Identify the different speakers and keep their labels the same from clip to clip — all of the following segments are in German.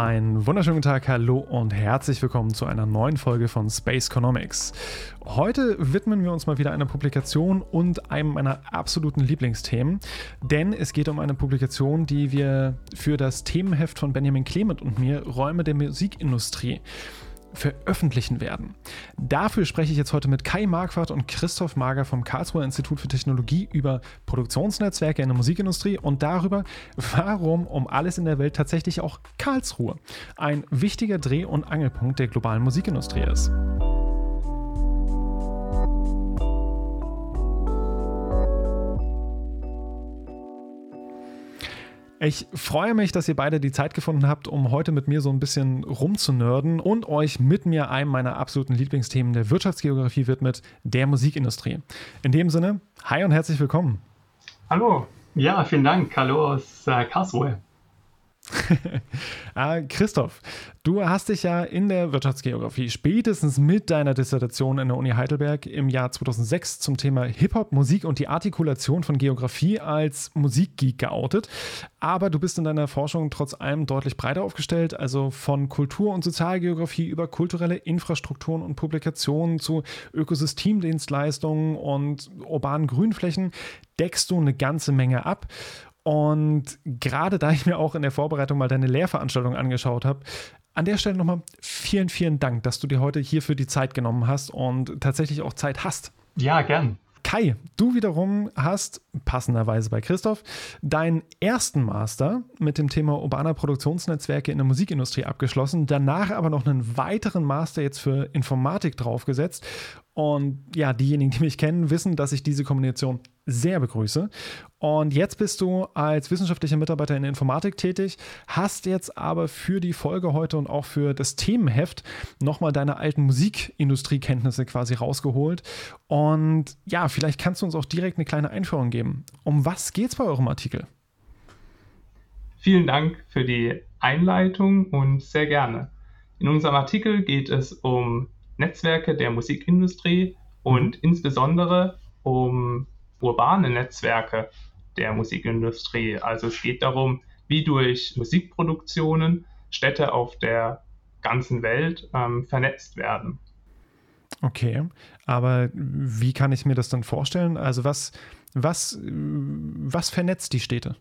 Speaker 1: Einen wunderschönen Tag, hallo und herzlich willkommen zu einer neuen Folge von Space Economics. Heute widmen wir uns mal wieder einer Publikation und einem meiner absoluten Lieblingsthemen, denn es geht um eine Publikation, die wir für das Themenheft von Benjamin Clement und mir Räume der Musikindustrie veröffentlichen werden. Dafür spreche ich jetzt heute mit Kai Marquardt und Christoph Mager vom Karlsruher Institut für Technologie über Produktionsnetzwerke in der Musikindustrie und darüber, warum um alles in der Welt tatsächlich auch Karlsruhe ein wichtiger Dreh- und Angelpunkt der globalen Musikindustrie ist. Ich freue mich, dass ihr beide die Zeit gefunden habt, um heute mit mir so ein bisschen rumzunörden und euch mit mir einem meiner absoluten Lieblingsthemen der Wirtschaftsgeografie widmet, der Musikindustrie. In dem Sinne, hi und herzlich willkommen.
Speaker 2: Hallo, ja, vielen Dank. Hallo aus äh, Karlsruhe.
Speaker 1: ah, Christoph, du hast dich ja in der Wirtschaftsgeografie spätestens mit deiner Dissertation in der Uni Heidelberg im Jahr 2006 zum Thema Hip-Hop, Musik und die Artikulation von Geografie als Musikgeek geoutet. Aber du bist in deiner Forschung trotz allem deutlich breiter aufgestellt, also von Kultur- und Sozialgeografie über kulturelle Infrastrukturen und Publikationen zu Ökosystemdienstleistungen und urbanen Grünflächen deckst du eine ganze Menge ab. Und gerade da ich mir auch in der Vorbereitung mal deine Lehrveranstaltung angeschaut habe, an der Stelle nochmal vielen, vielen Dank, dass du dir heute hierfür die Zeit genommen hast und tatsächlich auch Zeit hast.
Speaker 2: Ja, gern.
Speaker 1: Kai, du wiederum hast passenderweise bei Christoph deinen ersten Master mit dem Thema urbaner Produktionsnetzwerke in der Musikindustrie abgeschlossen, danach aber noch einen weiteren Master jetzt für Informatik draufgesetzt. Und ja, diejenigen, die mich kennen, wissen, dass ich diese Kombination sehr begrüße. Und jetzt bist du als wissenschaftlicher Mitarbeiter in der Informatik tätig, hast jetzt aber für die Folge heute und auch für das Themenheft nochmal deine alten Musikindustriekenntnisse quasi rausgeholt. Und ja, vielleicht kannst du uns auch direkt eine kleine Einführung geben. Um was geht es bei eurem Artikel?
Speaker 2: Vielen Dank für die Einleitung und sehr gerne. In unserem Artikel geht es um Netzwerke der Musikindustrie und insbesondere um urbane Netzwerke der Musikindustrie. Also es geht darum, wie durch Musikproduktionen Städte auf der ganzen Welt ähm, vernetzt werden.
Speaker 1: Okay, aber wie kann ich mir das dann vorstellen? Also was, was, was vernetzt die Städte?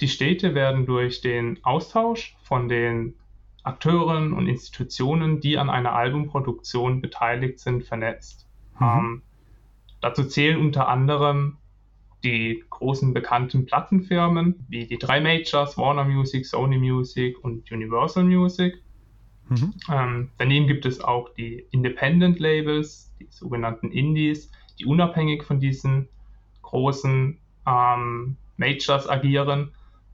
Speaker 2: Die Städte werden durch den Austausch von den Akteuren und Institutionen, die an einer Albumproduktion beteiligt sind, vernetzt. Mhm. Ähm, Dazu zählen unter anderem die großen bekannten Plattenfirmen wie die drei Majors, Warner Music, Sony Music und Universal Music. Mhm. Ähm, daneben gibt es auch die Independent Labels, die sogenannten Indies, die unabhängig von diesen großen ähm, Majors agieren.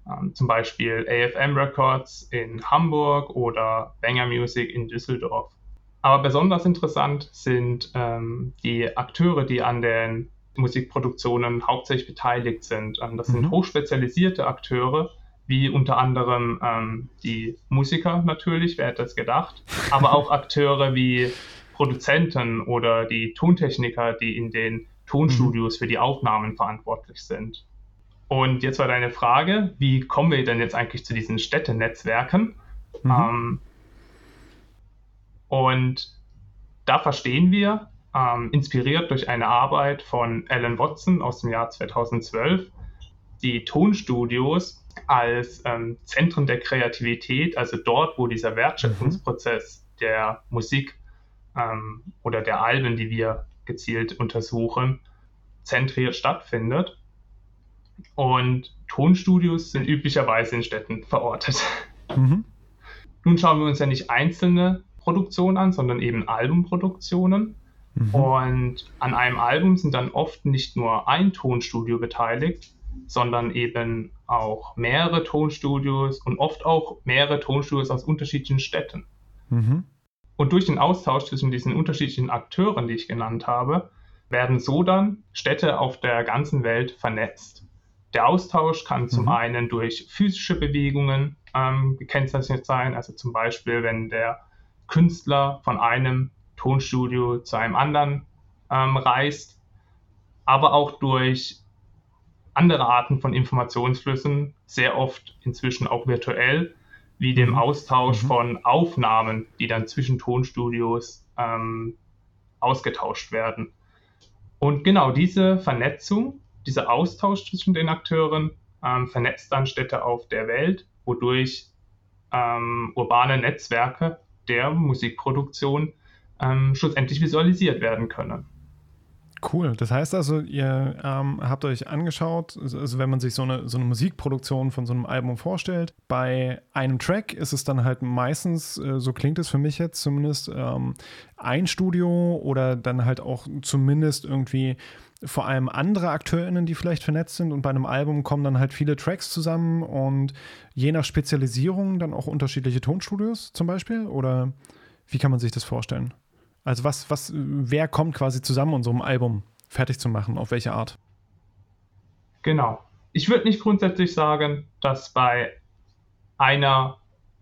Speaker 2: Ähm, zum Beispiel AFM Records in Hamburg oder Banger Music in Düsseldorf. Aber besonders interessant sind ähm, die Akteure, die an den Musikproduktionen hauptsächlich beteiligt sind. Ähm, das mhm. sind hochspezialisierte Akteure, wie unter anderem ähm, die Musiker natürlich, wer hätte das gedacht, aber auch Akteure wie Produzenten oder die Tontechniker, die in den Tonstudios mhm. für die Aufnahmen verantwortlich sind. Und jetzt war deine Frage, wie kommen wir denn jetzt eigentlich zu diesen Städtenetzwerken? Mhm. Ähm, und da verstehen wir, ähm, inspiriert durch eine Arbeit von Alan Watson aus dem Jahr 2012, die Tonstudios als ähm, Zentren der Kreativität, also dort, wo dieser Wertschöpfungsprozess mhm. der Musik ähm, oder der Alben, die wir gezielt untersuchen, zentriert stattfindet. Und Tonstudios sind üblicherweise in Städten verortet. Mhm. Nun schauen wir uns ja nicht einzelne Produktion an, sondern eben Albumproduktionen. Mhm. Und an einem Album sind dann oft nicht nur ein Tonstudio beteiligt, sondern eben auch mehrere Tonstudios und oft auch mehrere Tonstudios aus unterschiedlichen Städten. Mhm. Und durch den Austausch zwischen diesen unterschiedlichen Akteuren, die ich genannt habe, werden so dann Städte auf der ganzen Welt vernetzt. Der Austausch kann mhm. zum einen durch physische Bewegungen ähm, gekennzeichnet sein, also zum Beispiel, wenn der Künstler von einem Tonstudio zu einem anderen ähm, reist, aber auch durch andere Arten von Informationsflüssen, sehr oft inzwischen auch virtuell, wie dem mhm. Austausch mhm. von Aufnahmen, die dann zwischen Tonstudios ähm, ausgetauscht werden. Und genau diese Vernetzung, dieser Austausch zwischen den Akteuren ähm, vernetzt dann Städte auf der Welt, wodurch ähm, urbane Netzwerke der Musikproduktion ähm, schlussendlich visualisiert werden können.
Speaker 1: Cool. Das heißt also, ihr ähm, habt euch angeschaut, also wenn man sich so eine, so eine Musikproduktion von so einem Album vorstellt, bei einem Track ist es dann halt meistens, äh, so klingt es für mich jetzt zumindest, ähm, ein Studio oder dann halt auch zumindest irgendwie vor allem andere AkteurInnen, die vielleicht vernetzt sind und bei einem Album kommen dann halt viele Tracks zusammen und je nach Spezialisierung dann auch unterschiedliche Tonstudios zum Beispiel oder wie kann man sich das vorstellen? Also was, was, wer kommt quasi zusammen, um so ein Album fertig zu machen? Auf welche Art?
Speaker 2: Genau. Ich würde nicht grundsätzlich sagen, dass bei einer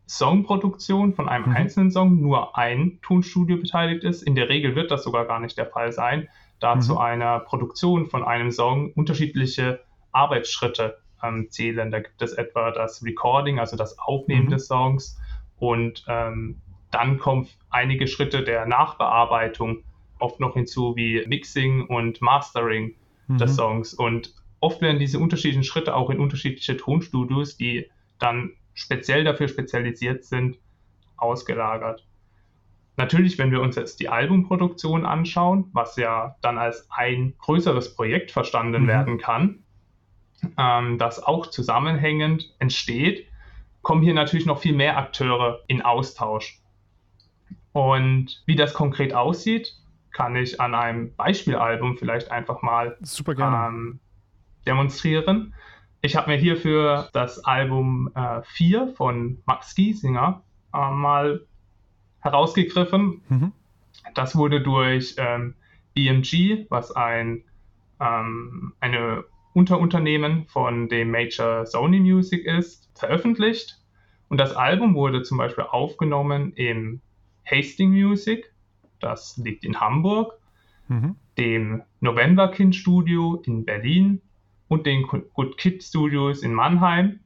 Speaker 2: Songproduktion von einem mhm. einzelnen Song nur ein Tonstudio beteiligt ist. In der Regel wird das sogar gar nicht der Fall sein, da mhm. zu einer Produktion von einem Song unterschiedliche Arbeitsschritte ähm, zählen. Da gibt es etwa das Recording, also das Aufnehmen mhm. des Songs und ähm, dann kommen einige Schritte der Nachbearbeitung oft noch hinzu, wie Mixing und Mastering mhm. des Songs. Und oft werden diese unterschiedlichen Schritte auch in unterschiedliche Tonstudios, die dann speziell dafür spezialisiert sind, ausgelagert. Natürlich, wenn wir uns jetzt die Albumproduktion anschauen, was ja dann als ein größeres Projekt verstanden mhm. werden kann, ähm, das auch zusammenhängend entsteht, kommen hier natürlich noch viel mehr Akteure in Austausch. Und wie das konkret aussieht, kann ich an einem Beispielalbum vielleicht einfach mal ähm, demonstrieren. Ich habe mir hierfür das Album äh, 4 von Max Giesinger äh, mal herausgegriffen. Mhm. Das wurde durch ähm, BMG, was ein ähm, eine Unterunternehmen von dem Major Sony Music ist, veröffentlicht. Und das Album wurde zum Beispiel aufgenommen im Hasting Music, das liegt in Hamburg, mhm. dem Novemberkind Studio in Berlin und den Good Kid Studios in Mannheim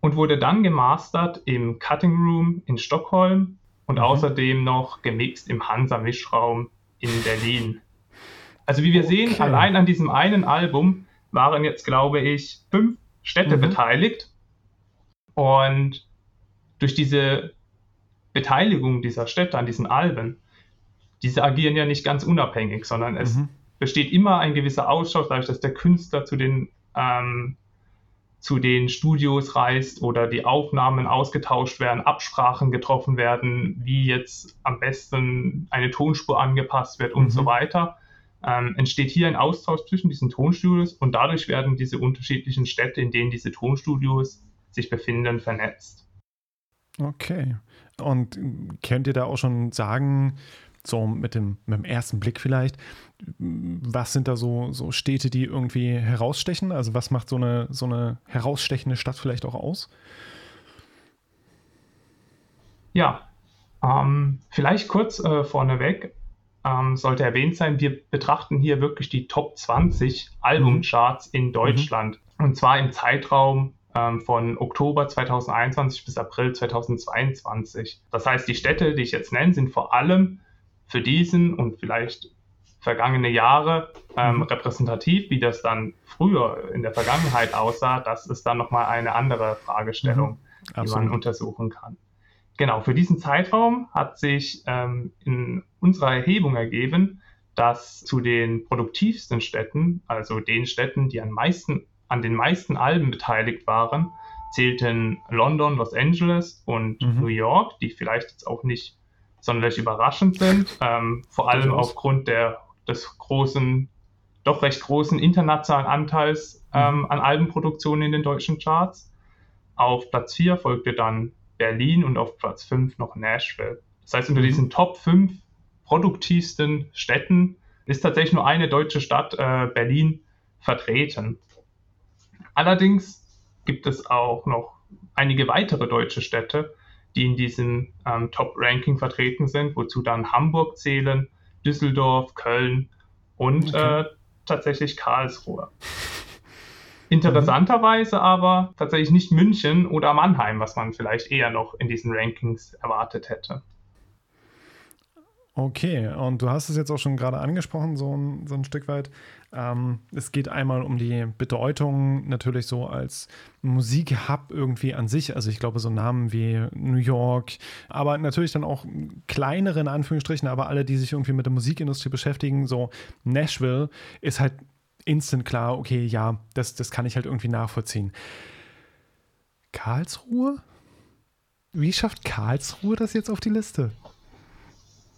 Speaker 2: und wurde dann gemastert im Cutting Room in Stockholm und mhm. außerdem noch gemixt im Hansa Mischraum in Berlin. Also wie wir okay. sehen, allein an diesem einen Album waren jetzt, glaube ich, fünf Städte mhm. beteiligt. Und durch diese Beteiligung dieser Städte an diesen Alben, diese agieren ja nicht ganz unabhängig, sondern es mhm. besteht immer ein gewisser Austausch, dadurch, dass der Künstler zu den, ähm, zu den Studios reist oder die Aufnahmen ausgetauscht werden, Absprachen getroffen werden, wie jetzt am besten eine Tonspur angepasst wird und mhm. so weiter. Ähm, entsteht hier ein Austausch zwischen diesen Tonstudios und dadurch werden diese unterschiedlichen Städte, in denen diese Tonstudios sich befinden, vernetzt.
Speaker 1: Okay. Und könnt ihr da auch schon sagen, so mit dem, mit dem ersten Blick vielleicht, was sind da so, so Städte, die irgendwie herausstechen? Also was macht so eine, so eine herausstechende Stadt vielleicht auch aus?
Speaker 2: Ja, ähm, vielleicht kurz äh, vorneweg ähm, sollte erwähnt sein, wir betrachten hier wirklich die Top 20 Albumcharts in mhm. Deutschland. Mhm. Und zwar im Zeitraum ähm, von Oktober 2021 bis April 2022. Das heißt, die Städte, die ich jetzt nenne, sind vor allem für diesen und vielleicht vergangene Jahre ähm, mhm. repräsentativ. Wie das dann früher in der Vergangenheit aussah, das ist dann nochmal eine andere Fragestellung, mhm. die man untersuchen kann. Genau, für diesen Zeitraum hat sich ähm, in unserer Erhebung ergeben, dass zu den produktivsten Städten, also den Städten, die am meisten an den meisten Alben beteiligt waren, zählten London, Los Angeles und mhm. New York, die vielleicht jetzt auch nicht sonderlich überraschend sind, ähm, vor allem aufgrund der, des großen, doch recht großen internationalen Anteils mhm. ähm, an Albenproduktionen in den deutschen Charts. Auf Platz 4 folgte dann Berlin und auf Platz 5 noch Nashville. Das heißt, unter mhm. diesen Top 5 produktivsten Städten ist tatsächlich nur eine deutsche Stadt, äh, Berlin, vertreten. Allerdings gibt es auch noch einige weitere deutsche Städte, die in diesem ähm, Top-Ranking vertreten sind, wozu dann Hamburg zählen, Düsseldorf, Köln und okay. äh, tatsächlich Karlsruhe. Interessanterweise aber tatsächlich nicht München oder Mannheim, was man vielleicht eher noch in diesen Rankings erwartet hätte.
Speaker 1: Okay, und du hast es jetzt auch schon gerade angesprochen, so ein, so ein Stück weit. Ähm, es geht einmal um die Bedeutung natürlich so als Musikhub irgendwie an sich. Also ich glaube, so Namen wie New York, aber natürlich dann auch kleinere in Anführungsstrichen, aber alle, die sich irgendwie mit der Musikindustrie beschäftigen, so Nashville ist halt instant klar, okay, ja, das, das kann ich halt irgendwie nachvollziehen. Karlsruhe? Wie schafft Karlsruhe das jetzt auf die Liste?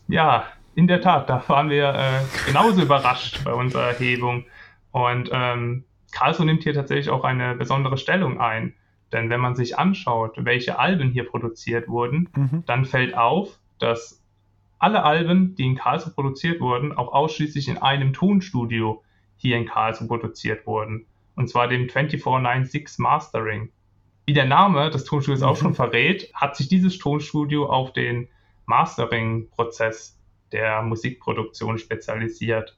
Speaker 2: Ja, in der Tat, da waren wir äh, genauso überrascht bei unserer Erhebung. Und ähm, Karlsruhe nimmt hier tatsächlich auch eine besondere Stellung ein. Denn wenn man sich anschaut, welche Alben hier produziert wurden, mhm. dann fällt auf, dass alle Alben, die in Karlsruhe produziert wurden, auch ausschließlich in einem Tonstudio hier in Karlsruhe produziert wurden. Und zwar dem 2496 Mastering. Wie der Name des Tonstudios mhm. auch schon verrät, hat sich dieses Tonstudio auf den Mastering-Prozess der Musikproduktion spezialisiert.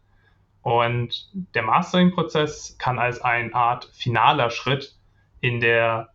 Speaker 2: Und der Mastering-Prozess kann als eine Art finaler Schritt in, der,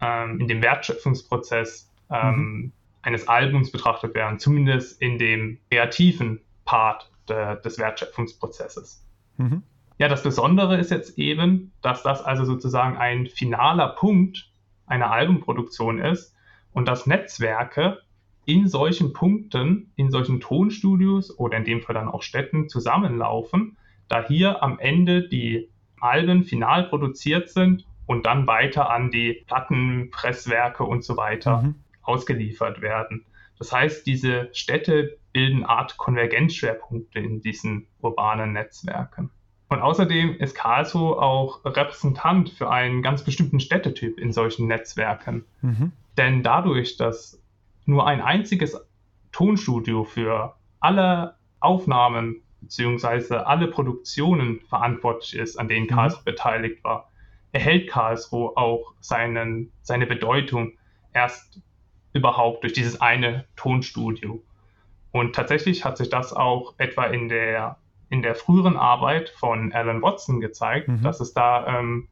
Speaker 2: ähm, in dem Wertschöpfungsprozess ähm, mhm. eines Albums betrachtet werden, zumindest in dem kreativen Part de, des Wertschöpfungsprozesses. Mhm. Ja, das Besondere ist jetzt eben, dass das also sozusagen ein finaler Punkt einer Albumproduktion ist und dass Netzwerke in solchen Punkten, in solchen Tonstudios oder in dem Fall dann auch Städten zusammenlaufen, da hier am Ende die Alben final produziert sind und dann weiter an die Plattenpresswerke und so weiter mhm. ausgeliefert werden. Das heißt, diese Städte bilden Art Konvergenzschwerpunkte in diesen urbanen Netzwerken. Und außerdem ist Karlsruhe auch Repräsentant für einen ganz bestimmten Städtetyp in solchen Netzwerken. Mhm. Denn dadurch, dass nur ein einziges Tonstudio für alle Aufnahmen bzw. alle Produktionen verantwortlich ist, an denen. Karlsruhe mhm. beteiligt war, erhält Karlsruhe auch seinen, seine Bedeutung erst überhaupt durch dieses eine Tonstudio. Und tatsächlich hat sich das auch etwa in der, in der früheren Arbeit von Alan Watson gezeigt, mhm. dass es da ähm,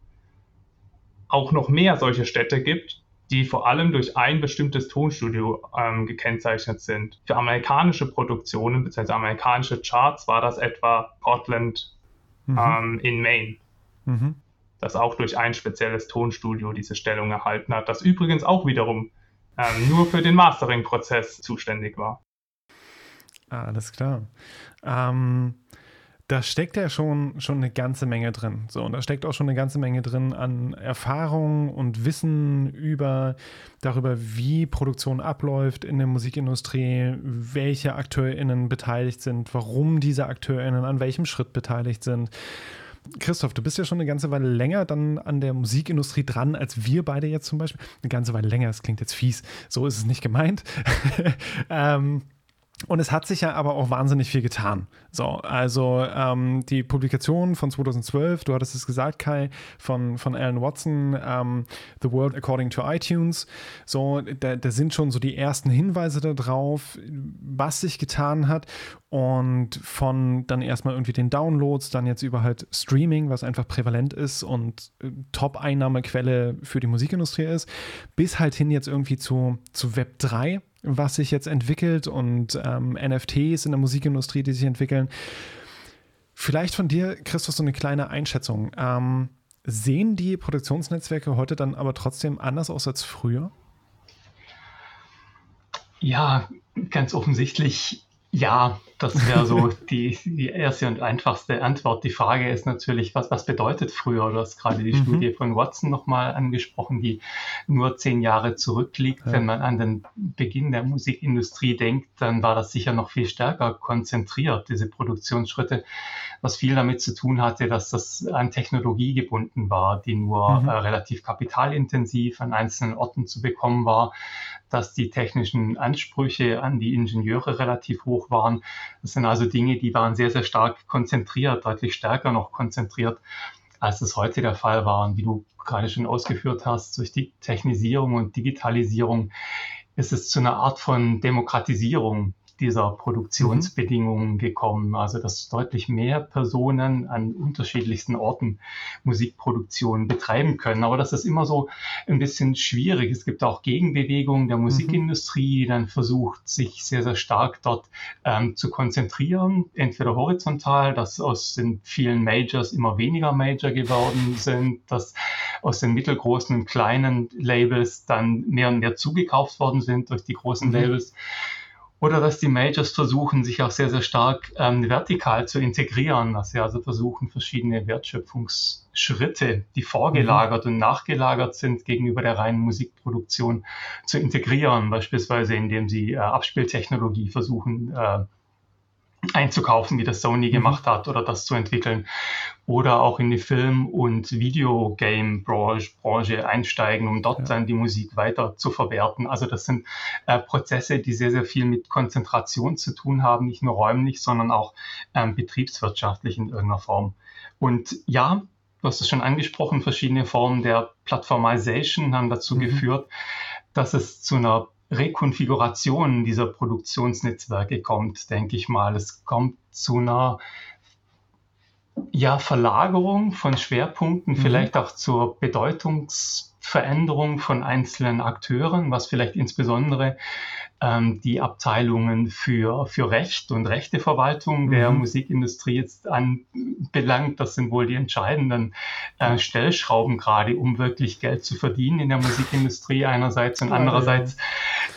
Speaker 2: auch noch mehr solche Städte gibt, die vor allem durch ein bestimmtes Tonstudio ähm, gekennzeichnet sind. Für amerikanische Produktionen bzw. amerikanische Charts war das etwa Portland mhm. ähm, in Maine, mhm. das auch durch ein spezielles Tonstudio diese Stellung erhalten hat, das übrigens auch wiederum ähm, nur für den Mastering-Prozess zuständig war.
Speaker 1: Alles klar. Ähm, da steckt ja schon, schon eine ganze Menge drin. So, und da steckt auch schon eine ganze Menge drin an Erfahrung und Wissen über darüber, wie Produktion abläuft in der Musikindustrie, welche AkteurInnen beteiligt sind, warum diese AkteurInnen an welchem Schritt beteiligt sind. Christoph, du bist ja schon eine ganze Weile länger dann an der Musikindustrie dran, als wir beide jetzt zum Beispiel. Eine ganze Weile länger, das klingt jetzt fies, so ist es nicht gemeint. ähm, und es hat sich ja aber auch wahnsinnig viel getan. So, also ähm, die Publikation von 2012, du hattest es gesagt, Kai, von, von Alan Watson, ähm, The World According to iTunes. So, da, da sind schon so die ersten Hinweise darauf, was sich getan hat. Und von dann erstmal irgendwie den Downloads, dann jetzt über halt Streaming, was einfach prävalent ist und äh, Top-Einnahmequelle für die Musikindustrie ist, bis halt hin jetzt irgendwie zu, zu Web 3 was sich jetzt entwickelt und ähm, NFTs in der Musikindustrie, die sich entwickeln. Vielleicht von dir, Christoph, so eine kleine Einschätzung. Ähm, sehen die Produktionsnetzwerke heute dann aber trotzdem anders aus als früher?
Speaker 3: Ja, ganz offensichtlich ja, das wäre so die, die erste und einfachste Antwort. Die Frage ist natürlich, was, was bedeutet früher? Du hast gerade die mhm. Studie von Watson nochmal angesprochen, die nur zehn Jahre zurückliegt. Ja. Wenn man an den Beginn der Musikindustrie denkt, dann war das sicher noch viel stärker konzentriert, diese Produktionsschritte, was viel damit zu tun hatte, dass das an Technologie gebunden war, die nur mhm. äh, relativ kapitalintensiv an einzelnen Orten zu bekommen war dass die technischen Ansprüche an die Ingenieure relativ hoch waren. Das sind also Dinge, die waren sehr, sehr stark konzentriert, deutlich stärker noch konzentriert, als es heute der Fall war. Und wie du gerade schon ausgeführt hast, durch die Technisierung und Digitalisierung ist es zu einer Art von Demokratisierung dieser Produktionsbedingungen gekommen. Also dass deutlich mehr Personen an unterschiedlichsten Orten Musikproduktion betreiben können. Aber das ist immer so ein bisschen schwierig. Es gibt auch Gegenbewegungen der mhm. Musikindustrie, die dann versucht, sich sehr, sehr stark dort ähm, zu konzentrieren. Entweder horizontal, dass aus den vielen Majors immer weniger Major geworden sind, dass aus den mittelgroßen und kleinen Labels dann mehr und mehr zugekauft worden sind durch die großen mhm. Oder dass die Majors versuchen, sich auch sehr, sehr stark ähm, vertikal zu integrieren, dass sie also versuchen, verschiedene Wertschöpfungsschritte, die vorgelagert mhm. und nachgelagert sind, gegenüber der reinen Musikproduktion zu integrieren, beispielsweise indem sie äh, Abspieltechnologie versuchen, äh, einzukaufen, wie das Sony mhm. gemacht hat, oder das zu entwickeln. Oder auch in die Film- und Videogame-Branche einsteigen, um dort ja. dann die Musik weiter zu verwerten. Also das sind äh, Prozesse, die sehr, sehr viel mit Konzentration zu tun haben, nicht nur räumlich, sondern auch ähm, betriebswirtschaftlich in irgendeiner Form. Und ja, du hast es schon angesprochen, verschiedene Formen der Plattformization haben dazu mhm. geführt, dass es zu einer Rekonfiguration dieser Produktionsnetzwerke kommt, denke ich mal. Es kommt zu einer ja, Verlagerung von Schwerpunkten, mhm. vielleicht auch zur Bedeutungsveränderung von einzelnen Akteuren, was vielleicht insbesondere ähm, die Abteilungen für, für Recht und Rechteverwaltung der mhm. Musikindustrie jetzt anbelangt. Das sind wohl die entscheidenden äh, Stellschrauben gerade, um wirklich Geld zu verdienen in der Musikindustrie einerseits und andererseits.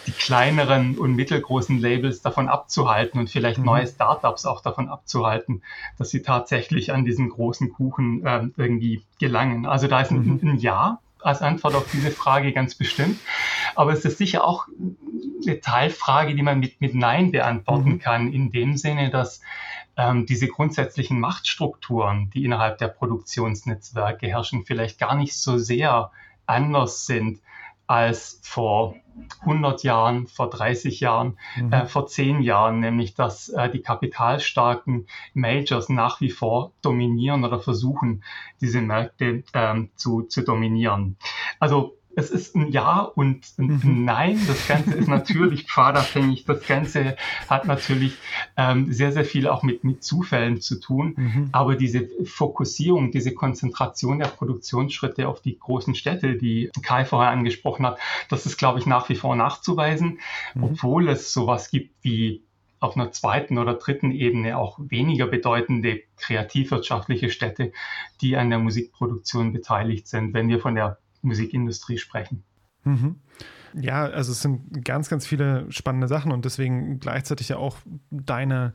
Speaker 3: Die kleineren und mittelgroßen Labels davon abzuhalten und vielleicht mhm. neue Startups auch davon abzuhalten, dass sie tatsächlich an diesen großen Kuchen äh, irgendwie gelangen. Also da ist ein, mhm. ein Ja als Antwort auf diese Frage ganz bestimmt. Aber es ist sicher auch eine Teilfrage, die man mit, mit Nein beantworten mhm. kann, in dem Sinne, dass ähm, diese grundsätzlichen Machtstrukturen, die innerhalb der Produktionsnetzwerke herrschen, vielleicht gar nicht so sehr anders sind als vor 100 Jahren, vor 30 Jahren, mhm. äh, vor 10 Jahren, nämlich dass äh, die kapitalstarken Majors nach wie vor dominieren oder versuchen, diese Märkte ähm, zu, zu dominieren. Also es ist ein Ja und ein mhm. Nein. Das Ganze ist natürlich pfadabhängig. Das Ganze hat natürlich ähm, sehr, sehr viel auch mit, mit Zufällen zu tun. Mhm. Aber diese Fokussierung, diese Konzentration der Produktionsschritte auf die großen Städte, die Kai vorher angesprochen hat, das ist, glaube ich, nach wie vor nachzuweisen, mhm. obwohl es sowas gibt wie auf einer zweiten oder dritten Ebene auch weniger bedeutende kreativwirtschaftliche Städte, die an der Musikproduktion beteiligt sind. Wenn wir von der Musikindustrie sprechen.
Speaker 1: Mhm. Ja, also es sind ganz, ganz viele spannende Sachen und deswegen gleichzeitig ja auch deine,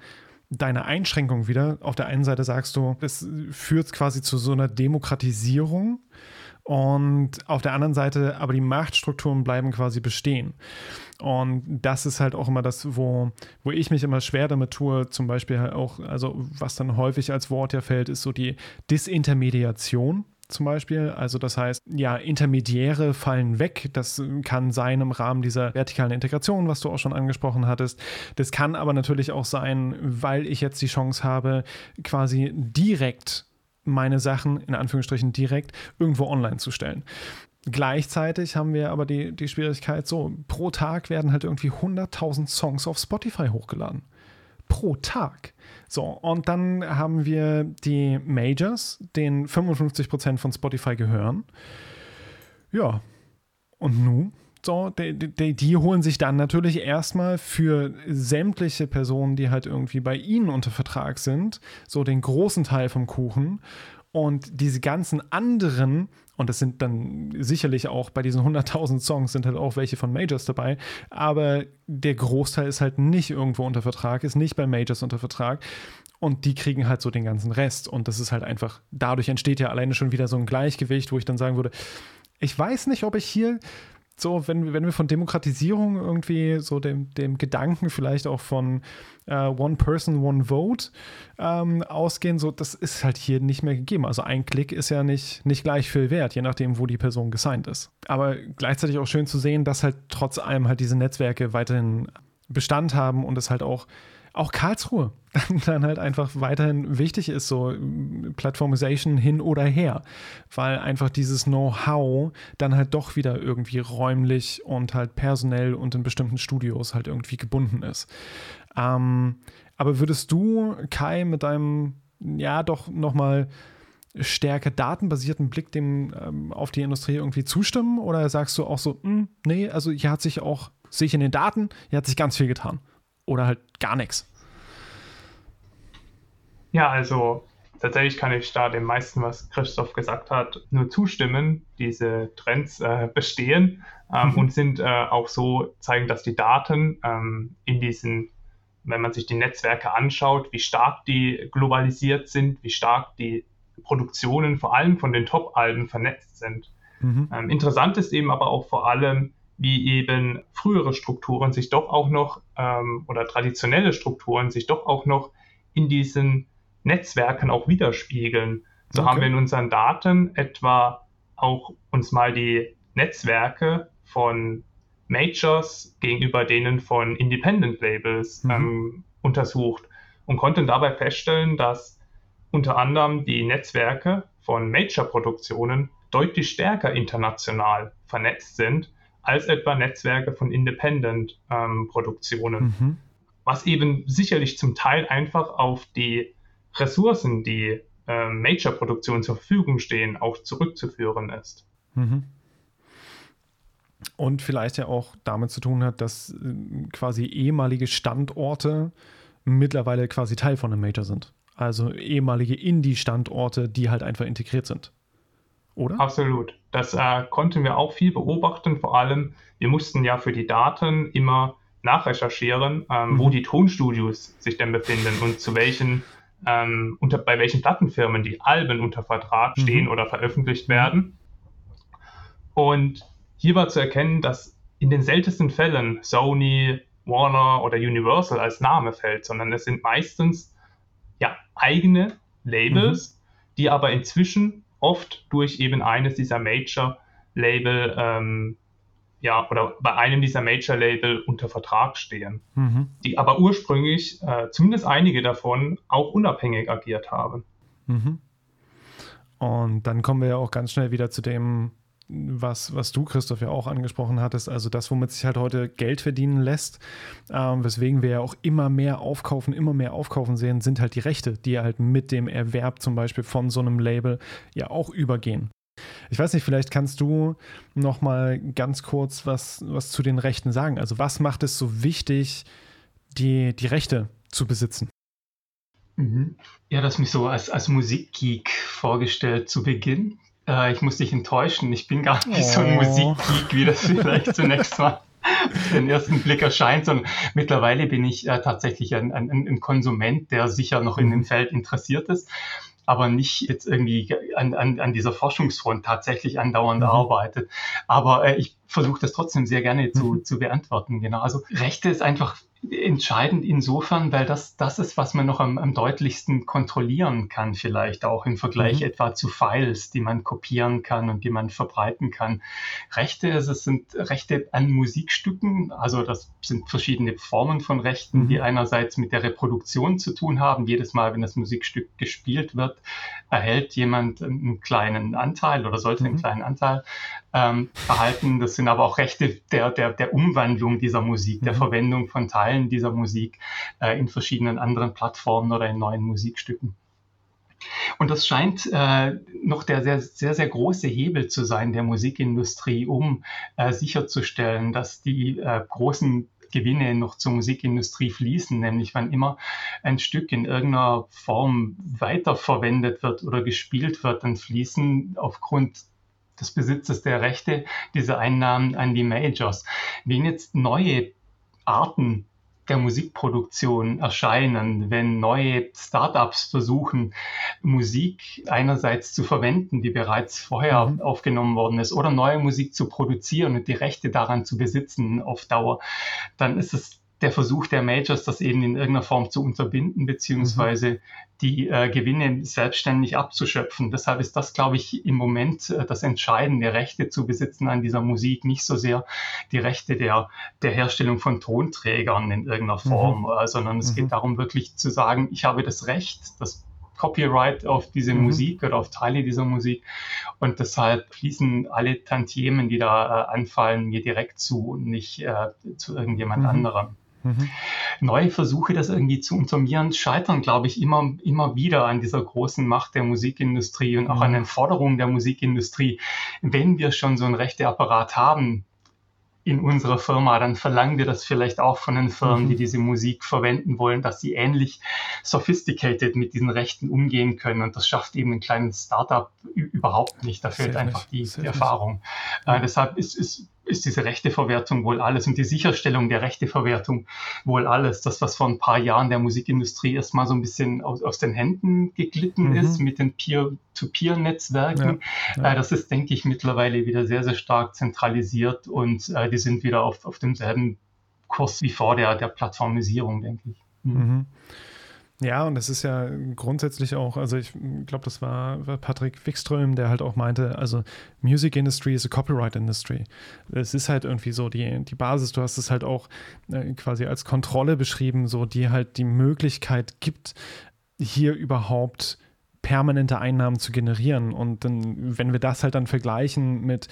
Speaker 1: deine Einschränkung wieder. Auf der einen Seite sagst du, es führt quasi zu so einer Demokratisierung und auf der anderen Seite aber die Machtstrukturen bleiben quasi bestehen. Und das ist halt auch immer das, wo, wo ich mich immer schwer damit tue, zum Beispiel halt auch, also was dann häufig als Wort ja fällt, ist so die Disintermediation zum Beispiel. Also das heißt, ja, Intermediäre fallen weg. Das kann sein im Rahmen dieser vertikalen Integration, was du auch schon angesprochen hattest. Das kann aber natürlich auch sein, weil ich jetzt die Chance habe, quasi direkt meine Sachen, in Anführungsstrichen direkt, irgendwo online zu stellen. Gleichzeitig haben wir aber die, die Schwierigkeit, so pro Tag werden halt irgendwie 100.000 Songs auf Spotify hochgeladen. Pro Tag. So, und dann haben wir die Majors, denen 55% von Spotify gehören. Ja, und nun? So, die, die, die, holen sich dann natürlich erstmal für sämtliche Personen, die halt irgendwie bei ihnen unter Vertrag sind, so den großen Teil vom Kuchen. Und diese ganzen anderen und das sind dann sicherlich auch bei diesen 100.000 Songs sind halt auch welche von Majors dabei. Aber der Großteil ist halt nicht irgendwo unter Vertrag, ist nicht bei Majors unter Vertrag. Und die kriegen halt so den ganzen Rest. Und das ist halt einfach, dadurch entsteht ja alleine schon wieder so ein Gleichgewicht, wo ich dann sagen würde, ich weiß nicht, ob ich hier so, wenn, wenn wir von Demokratisierung irgendwie so dem, dem Gedanken vielleicht auch von äh, One Person, One Vote ähm, ausgehen, so, das ist halt hier nicht mehr gegeben. Also ein Klick ist ja nicht, nicht gleich viel wert, je nachdem, wo die Person gesigned ist. Aber gleichzeitig auch schön zu sehen, dass halt trotz allem halt diese Netzwerke weiterhin Bestand haben und es halt auch auch Karlsruhe dann halt einfach weiterhin wichtig ist, so Platformization hin oder her, weil einfach dieses Know-how dann halt doch wieder irgendwie räumlich und halt personell und in bestimmten Studios halt irgendwie gebunden ist. Ähm, aber würdest du, Kai, mit deinem, ja, doch nochmal stärker datenbasierten Blick dem ähm, auf die Industrie irgendwie zustimmen? Oder sagst du auch so, mh, hm, nee, also hier hat sich auch, sehe ich in den Daten, hier hat sich ganz viel getan. Oder halt gar nichts.
Speaker 2: Ja, also tatsächlich kann ich da dem meisten, was Christoph gesagt hat, nur zustimmen. Diese Trends äh, bestehen ähm, mhm. und sind äh, auch so, zeigen, dass die Daten ähm, in diesen, wenn man sich die Netzwerke anschaut, wie stark die globalisiert sind, wie stark die Produktionen vor allem von den Top-Alben vernetzt sind. Mhm. Ähm, interessant ist eben aber auch vor allem, wie eben frühere Strukturen sich doch auch noch ähm, oder traditionelle Strukturen sich doch auch noch in diesen Netzwerken auch widerspiegeln. So okay. haben wir in unseren Daten etwa auch uns mal die Netzwerke von Majors gegenüber denen von Independent Labels mhm. ähm, untersucht und konnten dabei feststellen, dass unter anderem die Netzwerke von Major-Produktionen deutlich stärker international vernetzt sind als etwa Netzwerke von Independent-Produktionen. Ähm, mhm. Was eben sicherlich zum Teil einfach auf die Ressourcen, die äh, Major-Produktionen zur Verfügung stehen, auch zurückzuführen ist. Mhm.
Speaker 1: Und vielleicht ja auch damit zu tun hat, dass äh, quasi ehemalige Standorte mittlerweile quasi Teil von einem Major sind. Also ehemalige Indie-Standorte, die halt einfach integriert sind. Oder?
Speaker 2: Absolut. Das äh, konnten wir auch viel beobachten. Vor allem, wir mussten ja für die Daten immer nachrecherchieren, ähm, mhm. wo die Tonstudios sich denn befinden und zu welchen ähm, unter, bei welchen Plattenfirmen die Alben unter Vertrag mhm. stehen mhm. oder veröffentlicht werden. Und hier war zu erkennen, dass in den seltensten Fällen Sony, Warner oder Universal als Name fällt, sondern es sind meistens ja, eigene Labels, mhm. die aber inzwischen oft durch eben eines dieser Major-Label ähm, ja, oder bei einem dieser Major-Label unter Vertrag stehen, mhm. die aber ursprünglich, äh, zumindest einige davon, auch unabhängig agiert haben. Mhm.
Speaker 1: Und dann kommen wir ja auch ganz schnell wieder zu dem, was, was du, Christoph, ja auch angesprochen hattest, also das, womit sich halt heute Geld verdienen lässt, ähm, weswegen wir ja auch immer mehr aufkaufen, immer mehr aufkaufen sehen, sind halt die Rechte, die halt mit dem Erwerb zum Beispiel von so einem Label ja auch übergehen. Ich weiß nicht, vielleicht kannst du noch mal ganz kurz was, was zu den Rechten sagen. Also was macht es so wichtig, die, die Rechte zu besitzen?
Speaker 3: Mhm. Ja, das mich so als, als Musikgeek vorgestellt zu Beginn. Äh, ich muss dich enttäuschen, ich bin gar nicht oh. so ein oh. Musikgeek, wie das vielleicht zunächst mal auf den ersten Blick erscheint, sondern mittlerweile bin ich äh, tatsächlich ein, ein, ein, Konsument, der sicher noch in dem Feld interessiert ist aber nicht jetzt irgendwie an, an, an dieser Forschungsfront tatsächlich andauernd mhm. arbeitet. Aber äh, ich versuche das trotzdem sehr gerne zu, mhm. zu beantworten. Genau. Also Rechte ist einfach entscheidend insofern, weil das das ist, was man noch am, am deutlichsten kontrollieren kann, vielleicht auch im Vergleich mhm. etwa zu Files, die man kopieren kann und die man verbreiten kann. Rechte, also es sind Rechte an Musikstücken, also das sind verschiedene Formen von Rechten, mhm. die einerseits mit der Reproduktion zu tun haben. Jedes Mal, wenn das Musikstück gespielt wird, erhält jemand einen kleinen Anteil oder sollte einen mhm. kleinen Anteil ähm, erhalten. Das sind aber auch Rechte der, der, der Umwandlung dieser Musik, der mhm. Verwendung von Teilen dieser Musik äh, in verschiedenen anderen Plattformen oder in neuen Musikstücken. Und das scheint äh, noch der sehr, sehr, sehr große Hebel zu sein der Musikindustrie, um äh, sicherzustellen, dass die äh, großen Gewinne noch zur Musikindustrie fließen, nämlich wann immer ein Stück in irgendeiner Form weiterverwendet wird oder gespielt wird, dann fließen aufgrund des Besitzes der Rechte diese Einnahmen an die Majors. Wenn jetzt neue Arten der Musikproduktion erscheinen, wenn neue Startups versuchen, Musik einerseits zu verwenden, die bereits vorher mhm. aufgenommen worden ist, oder neue Musik zu produzieren und die Rechte daran zu besitzen auf Dauer, dann ist es der Versuch der Majors, das eben in irgendeiner Form zu unterbinden, beziehungsweise mhm. die äh, Gewinne selbstständig abzuschöpfen. Deshalb ist das, glaube ich, im Moment äh, das Entscheidende, Rechte zu besitzen an dieser Musik, nicht so sehr die Rechte der, der Herstellung von Tonträgern in irgendeiner mhm. Form, mhm. äh, sondern es mhm. geht darum, wirklich zu sagen, ich habe das Recht, das Copyright auf diese mhm. Musik oder auf Teile dieser Musik. Und deshalb fließen alle Tantiemen, die da äh, anfallen, mir direkt zu und nicht äh, zu irgendjemand mhm. anderem. Mhm. Neue Versuche, das irgendwie zu untermieren, scheitern, glaube ich, immer, immer wieder an dieser großen Macht der Musikindustrie und auch mhm. an den Forderungen der Musikindustrie. Wenn wir schon so einen Rechteapparat haben, in unserer Firma, dann verlangen wir das vielleicht auch von den Firmen, mhm. die diese Musik verwenden wollen, dass sie ähnlich sophisticated mit diesen Rechten umgehen können. Und das schafft eben ein kleines Startup überhaupt nicht. Da fehlt einfach die, die Erfahrung. Äh, deshalb ist, ist ist diese Rechteverwertung wohl alles und die Sicherstellung der Rechteverwertung wohl alles. Das, was vor ein paar Jahren der Musikindustrie erstmal so ein bisschen aus, aus den Händen geglitten mhm. ist mit den Peer-to-Peer-Netzwerken, ja, ja. äh, das ist, denke ich, mittlerweile wieder sehr, sehr stark zentralisiert und äh, die sind wieder auf, auf demselben Kurs wie vor der, der Plattformisierung, denke ich. Mhm. Mhm.
Speaker 1: Ja, und das ist ja grundsätzlich auch, also ich glaube, das war, Patrick Wickström, der halt auch meinte, also Music Industry is a Copyright Industry. Es ist halt irgendwie so die, die Basis, du hast es halt auch äh, quasi als Kontrolle beschrieben, so die halt die Möglichkeit gibt, hier überhaupt permanente Einnahmen zu generieren. Und dann, wenn wir das halt dann vergleichen mit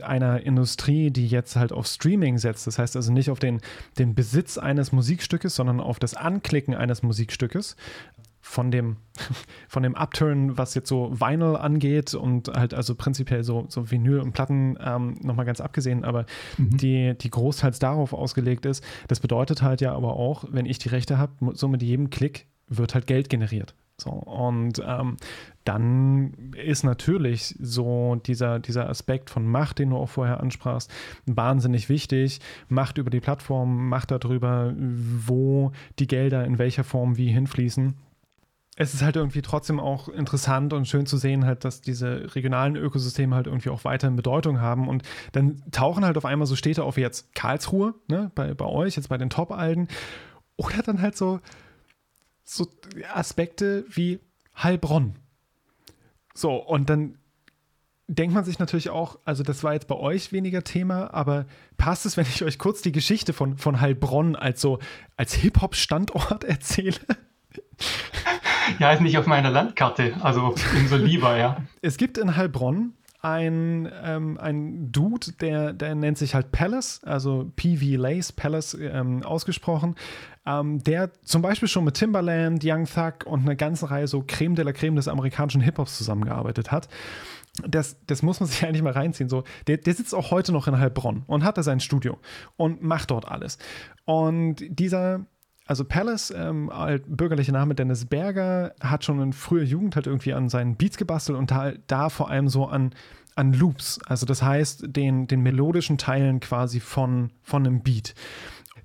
Speaker 1: einer Industrie, die jetzt halt auf Streaming setzt, das heißt also nicht auf den, den Besitz eines Musikstückes, sondern auf das Anklicken eines Musikstückes, von dem, von dem Upturn, was jetzt so Vinyl angeht und halt also prinzipiell so, so Vinyl und Platten ähm, nochmal ganz abgesehen, aber mhm. die, die großteils darauf ausgelegt ist. Das bedeutet halt ja aber auch, wenn ich die Rechte habe, so mit jedem Klick wird halt Geld generiert. So, und ähm, dann ist natürlich so dieser, dieser Aspekt von Macht, den du auch vorher ansprachst, wahnsinnig wichtig. Macht über die Plattform, Macht darüber, wo die Gelder in welcher Form wie hinfließen. Es ist halt irgendwie trotzdem auch interessant und schön zu sehen, halt, dass diese regionalen Ökosysteme halt irgendwie auch weiterhin Bedeutung haben. Und dann tauchen halt auf einmal so Städte auf wie jetzt Karlsruhe, ne, bei, bei euch, jetzt bei den Top-Alden. Oder dann halt so so Aspekte wie Heilbronn. So, und dann denkt man sich natürlich auch, also das war jetzt bei euch weniger Thema, aber passt es, wenn ich euch kurz die Geschichte von, von Heilbronn als so als Hip-Hop-Standort erzähle?
Speaker 3: Ja, ist nicht auf meiner Landkarte, also umso lieber, ja.
Speaker 1: Es gibt in Heilbronn ein, ähm, ein Dude, der, der nennt sich halt Palace, also PV Lace Palace ähm, ausgesprochen, ähm, der zum Beispiel schon mit Timbaland, Young Thug und einer ganzen Reihe so Creme de la Creme des amerikanischen Hip-Hops zusammengearbeitet hat. Das, das muss man sich eigentlich mal reinziehen. So, der, der sitzt auch heute noch in Heilbronn und hat da sein Studio und macht dort alles. Und dieser, also Palace, ähm, bürgerlicher Name Dennis Berger, hat schon in früher Jugend halt irgendwie an seinen Beats gebastelt und da, da vor allem so an, an Loops. Also das heißt, den, den melodischen Teilen quasi von, von einem Beat.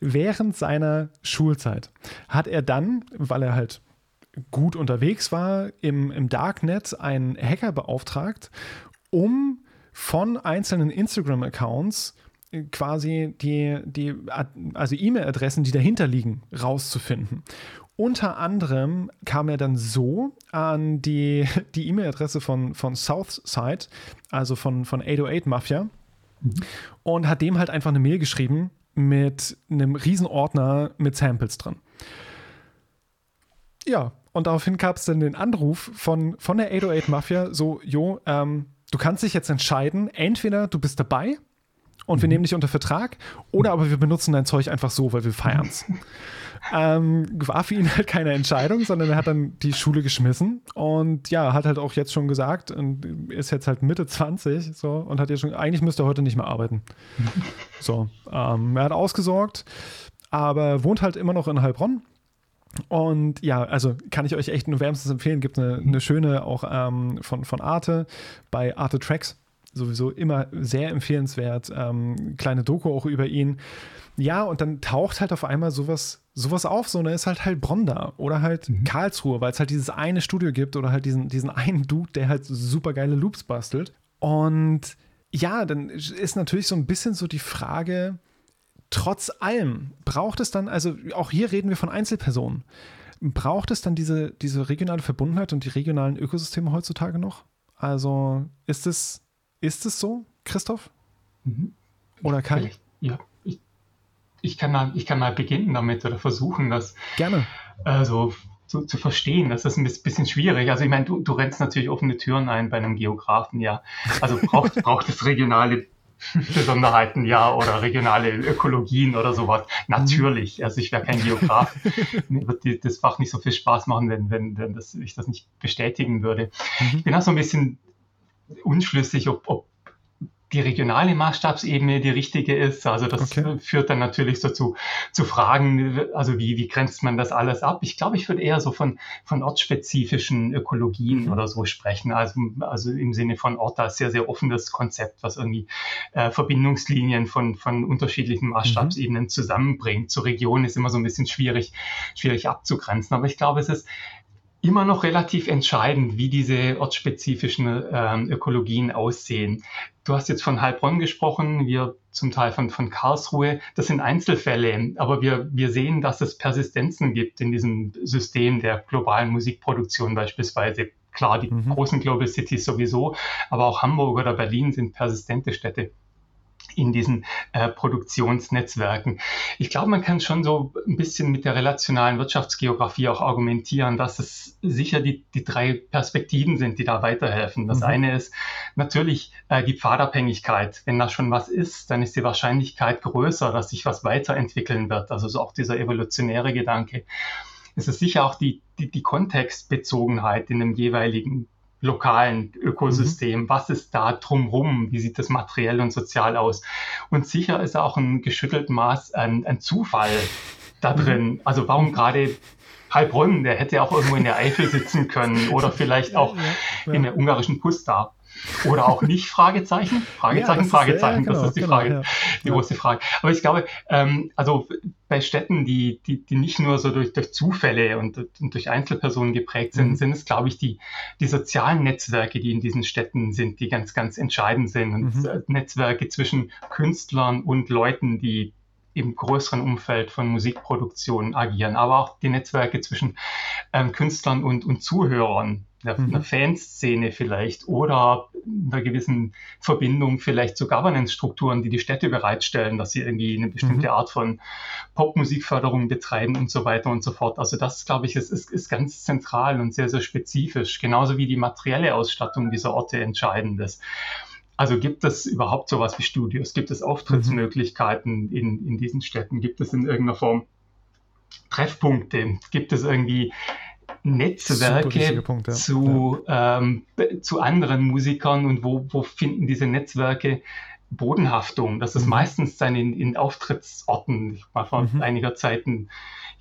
Speaker 1: Während seiner Schulzeit hat er dann, weil er halt gut unterwegs war, im, im Darknet einen Hacker beauftragt, um von einzelnen Instagram-Accounts quasi die, die also E-Mail-Adressen, die dahinter liegen, rauszufinden. Unter anderem kam er dann so an die, die E-Mail-Adresse von, von Southside, also von, von 808 Mafia, mhm. und hat dem halt einfach eine Mail geschrieben mit einem Riesenordner mit Samples drin. Ja, und daraufhin gab es dann den Anruf von, von der 808 Mafia, so, jo, ähm, du kannst dich jetzt entscheiden, entweder du bist dabei und wir mhm. nehmen dich unter Vertrag oder aber wir benutzen dein Zeug einfach so, weil wir feiern es. ähm, war für ihn halt keine Entscheidung, sondern er hat dann die Schule geschmissen und ja, hat halt auch jetzt schon gesagt und ist jetzt halt Mitte 20 so und hat ja schon, eigentlich müsste er heute nicht mehr arbeiten. so, ähm, er hat ausgesorgt, aber wohnt halt immer noch in Heilbronn. Und ja, also kann ich euch echt nur wärmstens empfehlen. Gibt eine, eine schöne auch ähm, von, von Arte bei Arte Tracks sowieso immer sehr empfehlenswert. Ähm, kleine Doku auch über ihn. Ja, und dann taucht halt auf einmal sowas, sowas auf, so, und dann ist halt Heilbronn da oder halt mhm. Karlsruhe, weil es halt dieses eine Studio gibt oder halt diesen, diesen einen Dude, der halt super geile Loops bastelt. Und ja, dann ist natürlich so ein bisschen so die Frage, trotz allem, braucht es dann, also auch hier reden wir von Einzelpersonen, braucht es dann diese, diese regionale Verbundenheit und die regionalen Ökosysteme heutzutage noch? Also ist es ist es so, Christoph? Mhm. Oder Kai?
Speaker 3: Ja, ich, ich, kann mal, ich kann mal beginnen damit oder versuchen, das
Speaker 1: Gerne.
Speaker 3: Also, zu, zu verstehen. Das ist ein bisschen schwierig. Also ich meine, du, du rennst natürlich offene Türen ein bei einem Geografen, ja. Also braucht, braucht es regionale Besonderheiten, ja, oder regionale Ökologien oder sowas. Natürlich. Also ich wäre kein Geograf. Mir wird das Fach nicht so viel Spaß machen, wenn, wenn, wenn das, ich das nicht bestätigen würde. Mhm. Ich bin auch so ein bisschen unschlüssig, ob, ob die regionale Maßstabsebene die richtige ist. Also das okay. führt dann natürlich so zu, zu Fragen, also wie, wie grenzt man das alles ab? Ich glaube, ich würde eher so von, von ortsspezifischen Ökologien mhm. oder so sprechen. Also, also im Sinne von Ort als sehr, sehr offenes Konzept, was irgendwie äh, Verbindungslinien von, von unterschiedlichen Maßstabsebenen mhm. zusammenbringt. Zur Region ist immer so ein bisschen schwierig, schwierig abzugrenzen. Aber ich glaube, es ist immer noch relativ entscheidend, wie diese ortsspezifischen ähm, Ökologien aussehen. Du hast jetzt von Heilbronn gesprochen, wir zum Teil von, von Karlsruhe. Das sind Einzelfälle, aber wir, wir sehen, dass es Persistenzen gibt in diesem System der globalen Musikproduktion beispielsweise. Klar, die mhm. großen Global Cities sowieso, aber auch Hamburg oder Berlin sind persistente Städte in diesen äh, Produktionsnetzwerken. Ich glaube, man kann schon so ein bisschen mit der relationalen Wirtschaftsgeografie auch argumentieren, dass es sicher die, die drei Perspektiven sind, die da weiterhelfen. Das mhm. eine ist natürlich äh, die Pfadabhängigkeit. Wenn da schon was ist, dann ist die Wahrscheinlichkeit größer, dass sich was weiterentwickeln wird. Also so auch dieser evolutionäre Gedanke. Es ist sicher auch die, die, die Kontextbezogenheit in dem jeweiligen lokalen Ökosystem. Mhm. Was ist da drumherum? Wie sieht das materiell und sozial aus? Und sicher ist auch ein geschüttelt Maß an, an Zufall da mhm. drin. Also warum gerade Heilbronn? Der hätte auch irgendwo in der Eifel sitzen können oder vielleicht auch ja, ja. in der ungarischen Pusta. Oder auch nicht? Fragezeichen? Fragezeichen, ja, Fragezeichen. Ist, ja, genau, das ist die genau, Frage, ja. die große Frage. Aber ich glaube, ähm, also bei Städten, die, die, die nicht nur so durch, durch Zufälle und, und durch Einzelpersonen geprägt sind, mhm. sind es, glaube ich, die, die sozialen Netzwerke, die in diesen Städten sind, die ganz, ganz entscheidend sind. Und mhm. Äh, Netzwerke zwischen Künstlern und Leuten, die im größeren Umfeld von Musikproduktion agieren, aber auch die Netzwerke zwischen ähm, Künstlern und, und Zuhörern, einer, mhm. einer Fanszene vielleicht oder einer gewissen Verbindung vielleicht zu Governance-Strukturen, die die Städte bereitstellen, dass sie irgendwie eine bestimmte mhm. Art von Popmusikförderung betreiben und so weiter und so fort. Also das, glaube ich, ist, ist, ist ganz zentral und sehr, sehr spezifisch, genauso wie die materielle Ausstattung dieser Orte entscheidend ist. Also gibt es überhaupt sowas wie Studios? Gibt es Auftrittsmöglichkeiten mhm. in, in diesen Städten? Gibt es in irgendeiner Form Treffpunkte? Gibt es irgendwie Netzwerke Punkt, ja. Zu, ja. Ähm, zu anderen Musikern und wo, wo finden diese Netzwerke Bodenhaftung? Das ist mhm. meistens dann in, in Auftrittsorten. Ich war vor mhm. einiger Zeit ein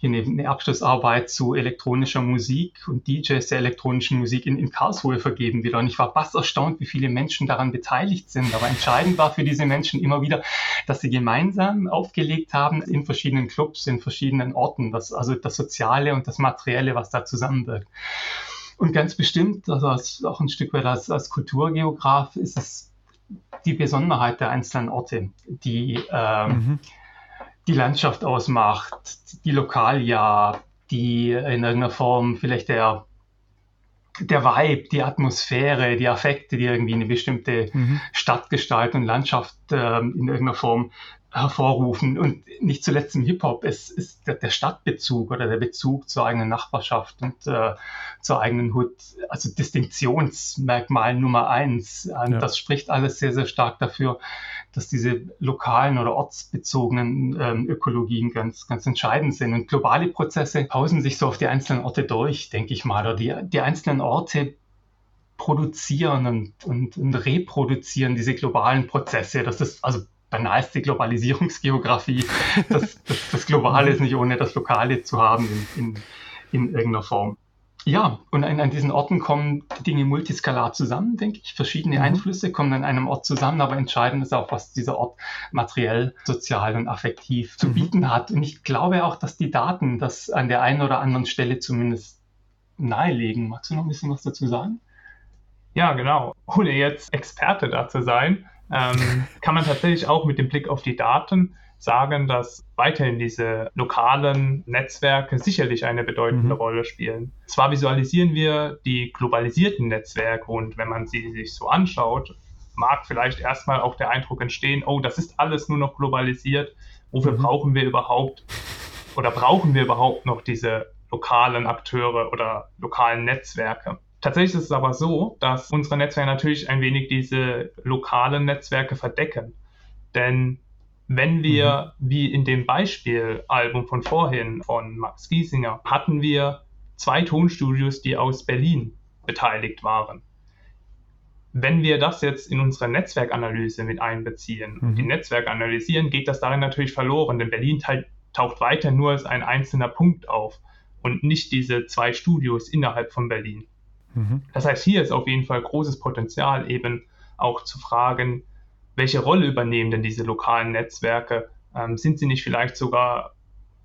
Speaker 3: hier eine, eine Abschlussarbeit zu elektronischer Musik und DJs der elektronischen Musik in, in Karlsruhe vergeben wieder. Und ich war fast erstaunt, wie viele Menschen daran beteiligt sind. Aber entscheidend war für diese Menschen immer wieder, dass sie gemeinsam aufgelegt haben in verschiedenen Clubs, in verschiedenen Orten. Das, also das Soziale und das Materielle, was da zusammenwirkt. Und ganz bestimmt, also als, auch ein Stück weit als, als Kulturgeograf, ist es die Besonderheit der einzelnen Orte, die ähm, mhm die Landschaft ausmacht, die Lokalia, die in irgendeiner Form vielleicht der, der Vibe, die Atmosphäre, die Affekte, die irgendwie eine bestimmte mhm. Stadtgestalt und Landschaft äh, in irgendeiner Form hervorrufen. Und nicht zuletzt im Hip-Hop ist, ist der, Stadtbezug oder der Bezug zur eigenen Nachbarschaft und äh, zur eigenen Hut, also Distinktionsmerkmal Nummer eins. Ja. Das spricht alles sehr, sehr stark dafür, dass diese lokalen oder ortsbezogenen ähm, Ökologien ganz, ganz entscheidend sind. Und globale Prozesse pausen sich so auf die einzelnen Orte durch, denke ich mal. Oder die, die einzelnen Orte produzieren und, und, und reproduzieren diese globalen Prozesse. Das ist also banalste Globalisierungsgeografie. Das, das, das Globale ist nicht ohne das Lokale zu haben in, in, in irgendeiner Form. Ja, und an, an, diesen Orten kommen die Dinge multiskalar zusammen, denke ich. Verschiedene mhm. Einflüsse kommen an einem Ort zusammen, aber entscheidend ist auch, was dieser Ort materiell, sozial und affektiv zu mhm. bieten hat. Und ich glaube auch, dass die Daten das an der einen oder anderen Stelle zumindest nahelegen. Magst du noch ein bisschen was dazu sagen?
Speaker 2: Ja, genau. Ohne jetzt Experte da zu sein, ähm, kann man tatsächlich auch mit dem Blick auf die Daten sagen, dass weiterhin diese lokalen Netzwerke sicherlich eine bedeutende mhm. Rolle spielen. Zwar visualisieren wir die globalisierten Netzwerke und wenn man sie sich so anschaut, mag vielleicht erstmal auch der Eindruck entstehen, oh, das ist alles nur noch globalisiert. Wofür mhm. brauchen wir überhaupt oder brauchen wir überhaupt noch diese lokalen Akteure oder lokalen Netzwerke? Tatsächlich ist es aber so, dass unsere Netzwerke natürlich ein wenig diese lokalen Netzwerke verdecken. Denn wenn wir, mhm. wie in dem Beispielalbum von vorhin von Max Giesinger, hatten wir zwei Tonstudios, die aus Berlin beteiligt waren. Wenn wir das jetzt in unsere Netzwerkanalyse mit einbeziehen mhm. und die Netzwerke analysieren, geht das darin natürlich verloren, denn Berlin taucht weiter nur als ein einzelner Punkt auf und nicht diese zwei Studios innerhalb von Berlin. Mhm. Das heißt, hier ist auf jeden Fall großes Potenzial, eben auch zu fragen, welche Rolle übernehmen denn diese lokalen Netzwerke? Ähm, sind sie nicht vielleicht sogar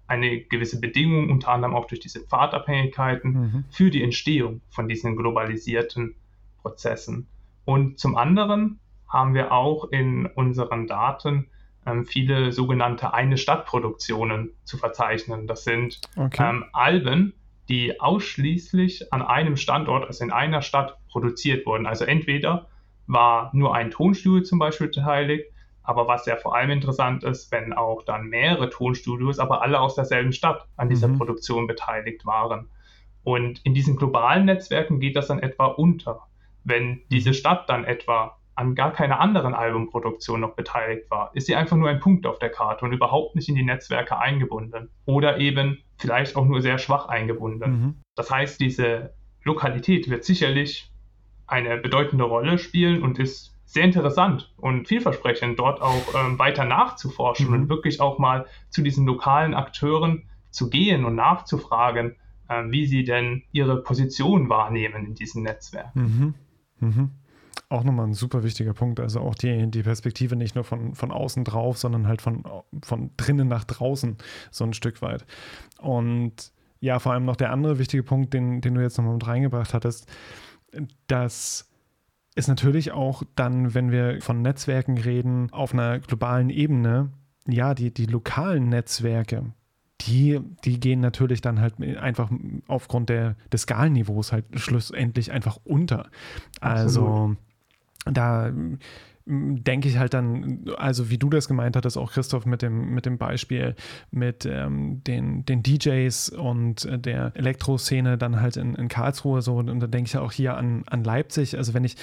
Speaker 2: eine gewisse Bedingung, unter anderem auch durch diese Pfadabhängigkeiten, mhm. für die Entstehung von diesen globalisierten Prozessen? Und zum anderen haben wir auch in unseren Daten ähm, viele sogenannte eine Stadt-Produktionen zu verzeichnen. Das sind okay. ähm, Alben, die ausschließlich an einem Standort, also in einer Stadt, produziert wurden. Also entweder war nur ein Tonstudio zum Beispiel beteiligt, aber was ja vor allem interessant ist, wenn auch dann mehrere Tonstudios, aber alle aus derselben Stadt an dieser mhm. Produktion beteiligt waren. Und in diesen globalen Netzwerken geht das dann etwa unter. Wenn diese Stadt dann etwa an gar keiner anderen Albumproduktion noch beteiligt war, ist sie einfach nur ein Punkt auf der Karte und überhaupt nicht in die Netzwerke eingebunden. Oder eben vielleicht auch nur sehr schwach eingebunden. Mhm. Das heißt, diese Lokalität wird sicherlich eine bedeutende Rolle spielen und ist sehr interessant und vielversprechend, dort auch ähm, weiter nachzuforschen mhm. und wirklich auch mal zu diesen lokalen Akteuren zu gehen und nachzufragen, äh, wie sie denn ihre Position wahrnehmen in diesen Netzwerken. Mhm.
Speaker 1: Mhm auch nochmal ein super wichtiger Punkt. Also auch die, die Perspektive nicht nur von, von außen drauf, sondern halt von, von drinnen nach draußen so ein Stück weit. Und ja, vor allem noch der andere wichtige Punkt, den, den du jetzt nochmal mit reingebracht hattest, dass es natürlich auch dann, wenn wir von Netzwerken reden, auf einer globalen Ebene, ja, die, die lokalen Netzwerke, die, die gehen natürlich dann halt einfach aufgrund der, des Skalenniveaus halt schlussendlich einfach unter. Also. Da denke ich halt dann, also wie du das gemeint hattest, auch Christoph mit dem, mit dem Beispiel mit ähm, den, den DJs und äh, der Elektroszene dann halt in, in Karlsruhe so und, und da denke ich auch hier an, an Leipzig. Also wenn ich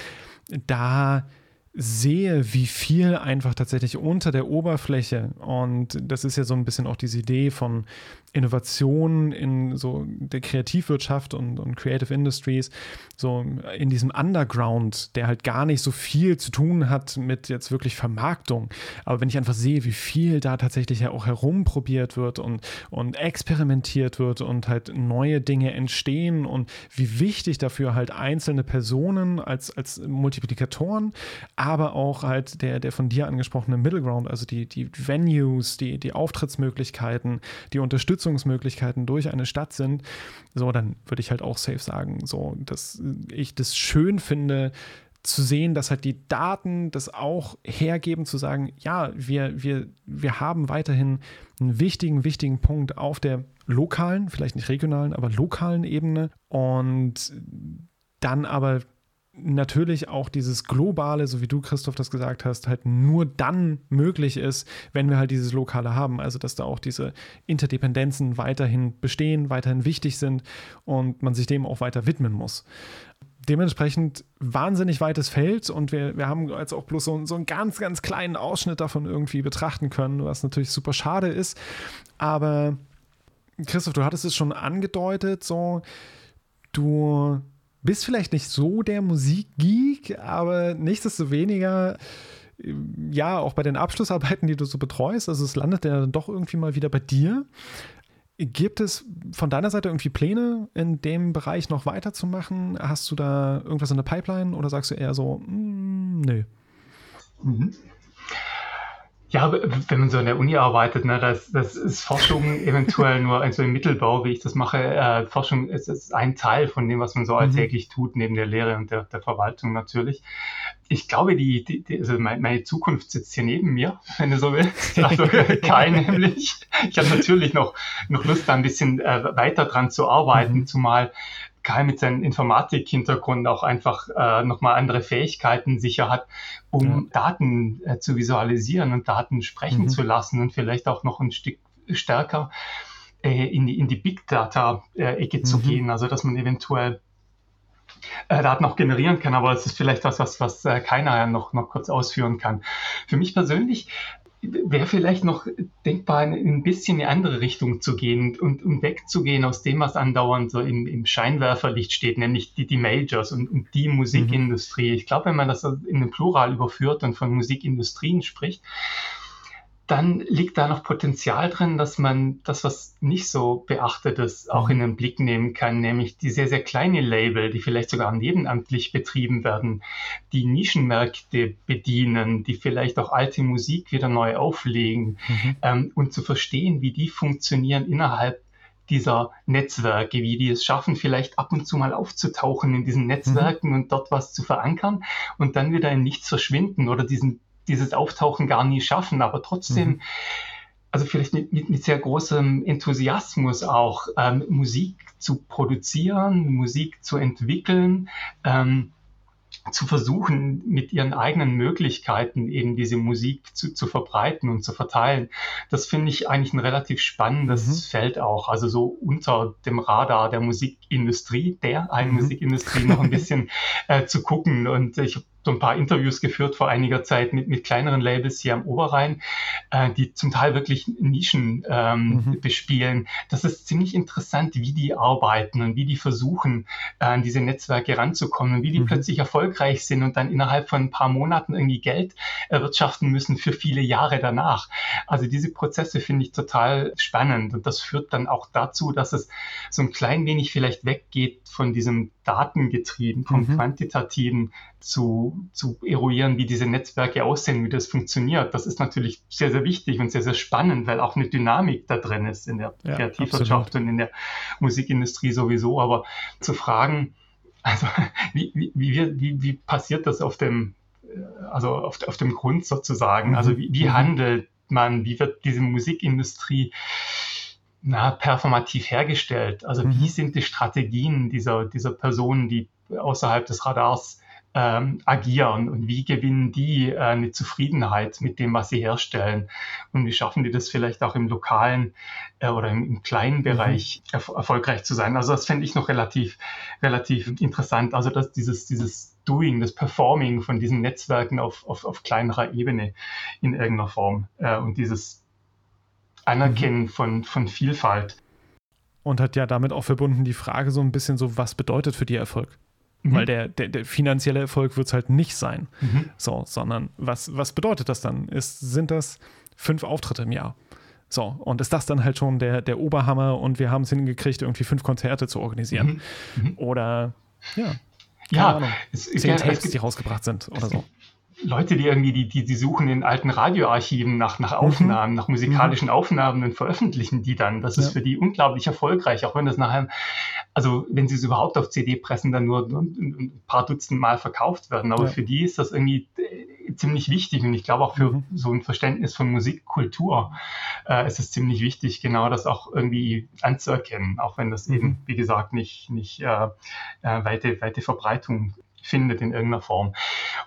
Speaker 1: da sehe, wie viel einfach tatsächlich unter der Oberfläche und das ist ja so ein bisschen auch diese Idee von Innovation in so der Kreativwirtschaft und, und Creative Industries, so in diesem Underground, der halt gar nicht so viel zu tun hat mit jetzt wirklich Vermarktung. Aber wenn ich einfach sehe, wie viel da tatsächlich ja auch herumprobiert wird und, und experimentiert wird und halt neue Dinge entstehen und wie wichtig dafür halt einzelne Personen als, als Multiplikatoren, aber auch halt der, der von dir angesprochene Middle Ground, also die, die Venues, die, die Auftrittsmöglichkeiten, die Unterstützungsmöglichkeiten durch eine Stadt sind, so, dann würde ich halt auch safe sagen, so, dass ich das schön finde, zu sehen, dass halt die Daten das auch hergeben, zu sagen, ja, wir, wir, wir haben weiterhin einen wichtigen, wichtigen Punkt auf der lokalen, vielleicht nicht regionalen, aber lokalen Ebene. Und dann aber natürlich auch dieses Globale, so wie du, Christoph, das gesagt hast, halt nur dann möglich ist, wenn wir halt dieses Lokale haben. Also, dass da auch diese Interdependenzen weiterhin bestehen, weiterhin wichtig sind und man sich dem auch weiter widmen muss. Dementsprechend wahnsinnig weites Feld und wir, wir haben jetzt auch bloß so, so einen ganz, ganz kleinen Ausschnitt davon irgendwie betrachten können, was natürlich super schade ist. Aber Christoph, du hattest es schon angedeutet, so du bist vielleicht nicht so der Musikgeek, aber nichtsdestoweniger, ja, auch bei den Abschlussarbeiten, die du so betreust, also es landet ja dann doch irgendwie mal wieder bei dir. Gibt es von deiner Seite irgendwie Pläne, in dem Bereich noch weiterzumachen? Hast du da irgendwas in der Pipeline oder sagst du eher so, mm, nö? Mhm.
Speaker 3: Ja, wenn man so an der Uni arbeitet, ne, das, das ist Forschung eventuell nur also im Mittelbau, wie ich das mache. Äh, Forschung ist, ist, ein Teil von dem, was man so mhm. alltäglich tut, neben der Lehre und der, der Verwaltung natürlich. Ich glaube, die, die, die also meine Zukunft sitzt hier neben mir, wenn du so willst. Also Kai nämlich. Ich habe natürlich noch, noch Lust, da ein bisschen äh, weiter dran zu arbeiten, mhm. zumal Kai mit seinem Informatik-Hintergrund auch einfach äh, nochmal andere Fähigkeiten sicher hat, um ja. Daten äh, zu visualisieren und Daten sprechen mhm. zu lassen und vielleicht auch noch ein Stück stärker äh, in, die, in die Big Data-Ecke mhm. zu gehen. Also dass man eventuell äh, Daten auch generieren kann, aber es ist vielleicht was, was, was äh, keiner noch, noch kurz ausführen kann. Für mich persönlich wäre vielleicht noch denkbar, ein bisschen in eine andere Richtung zu gehen und, und wegzugehen aus dem, was andauernd so im, im Scheinwerferlicht steht, nämlich die, die Majors und, und die Musikindustrie. Mhm. Ich glaube, wenn man das in den Plural überführt und von Musikindustrien spricht, dann liegt da noch Potenzial drin, dass man das, was nicht so beachtet ist, auch in den Blick nehmen kann, nämlich die sehr, sehr kleine Label, die vielleicht sogar nebenamtlich betrieben werden, die Nischenmärkte bedienen, die vielleicht auch alte Musik wieder neu auflegen mhm. ähm, und zu verstehen, wie die funktionieren innerhalb dieser Netzwerke, wie die es schaffen, vielleicht ab und zu mal aufzutauchen in diesen Netzwerken mhm. und dort was zu verankern und dann wieder in nichts verschwinden oder diesen dieses Auftauchen gar nie schaffen, aber trotzdem, mhm. also vielleicht mit, mit, sehr großem Enthusiasmus auch ähm, Musik zu produzieren, Musik zu entwickeln. Ähm, zu versuchen, mit ihren eigenen Möglichkeiten eben diese Musik zu, zu verbreiten und zu verteilen. Das finde ich eigentlich ein relativ spannendes mhm. Feld auch. Also so unter dem Radar der Musikindustrie, der einen mhm. Musikindustrie noch ein bisschen äh, zu gucken. Und ich habe so ein paar Interviews geführt vor einiger Zeit mit, mit kleineren Labels hier am Oberrhein, äh, die zum Teil wirklich Nischen ähm, mhm. bespielen. Das ist ziemlich interessant, wie die arbeiten und wie die versuchen, äh, an diese Netzwerke ranzukommen und wie die mhm. plötzlich erfolgreich sind und dann innerhalb von ein paar Monaten irgendwie Geld erwirtschaften müssen für viele Jahre danach. Also diese Prozesse finde ich total spannend und das führt dann auch dazu, dass es so ein klein wenig vielleicht weggeht von diesem Datengetrieben, vom mhm. Quantitativen zu, zu eruieren, wie diese Netzwerke aussehen, wie das funktioniert. Das ist natürlich sehr, sehr wichtig und sehr, sehr spannend, weil auch eine Dynamik da drin ist in der ja, Kreativwirtschaft absolut. und in der Musikindustrie sowieso. Aber zu fragen, also wie, wie, wie, wie, wie passiert das auf dem, also auf, auf dem Grund sozusagen? Also wie, wie mhm. handelt man, wie wird diese Musikindustrie na, performativ hergestellt? Also wie mhm. sind die Strategien dieser, dieser Personen, die außerhalb des Radars ähm, agieren und wie gewinnen die äh, eine Zufriedenheit mit dem, was sie herstellen und wie schaffen die das vielleicht auch im lokalen äh, oder im, im, kleinen mhm. Bereich mhm. erf erfolgreich zu sein. Also das fände ich noch relativ, relativ interessant. Also dass dieses, dieses Doing, das Performing von diesen Netzwerken auf, auf, auf kleinerer Ebene in irgendeiner Form äh, und dieses Anerkennen mhm. von, von Vielfalt.
Speaker 1: Und hat ja damit auch verbunden die Frage so ein bisschen so, was bedeutet für die Erfolg? Mhm. Weil der, der, der, finanzielle Erfolg wird es halt nicht sein. Mhm. So, sondern was, was bedeutet das dann? Ist, sind das fünf Auftritte im Jahr? So, und ist das dann halt schon der, der Oberhammer und wir haben es hingekriegt, irgendwie fünf Konzerte zu organisieren? Mhm. mhm. Oder ja, ja, Ahnung, es, zehn ja, Tapes, die rausgebracht sind oder so.
Speaker 3: Leute, die irgendwie, die, die, die suchen in alten Radioarchiven nach, nach mhm. Aufnahmen, mhm. nach musikalischen Aufnahmen und veröffentlichen die dann. Das ist ja. für die unglaublich erfolgreich, auch wenn das nachher, also wenn sie es überhaupt auf CD pressen, dann nur ein paar Dutzend Mal verkauft werden. Aber ja. für die ist das irgendwie äh, ziemlich wichtig und ich glaube auch für mhm. so ein Verständnis von Musikkultur äh, ist es ziemlich wichtig, genau das auch irgendwie anzuerkennen, auch wenn das mhm. eben, wie gesagt, nicht, nicht äh, äh weite, weite Verbreitung findet in irgendeiner Form.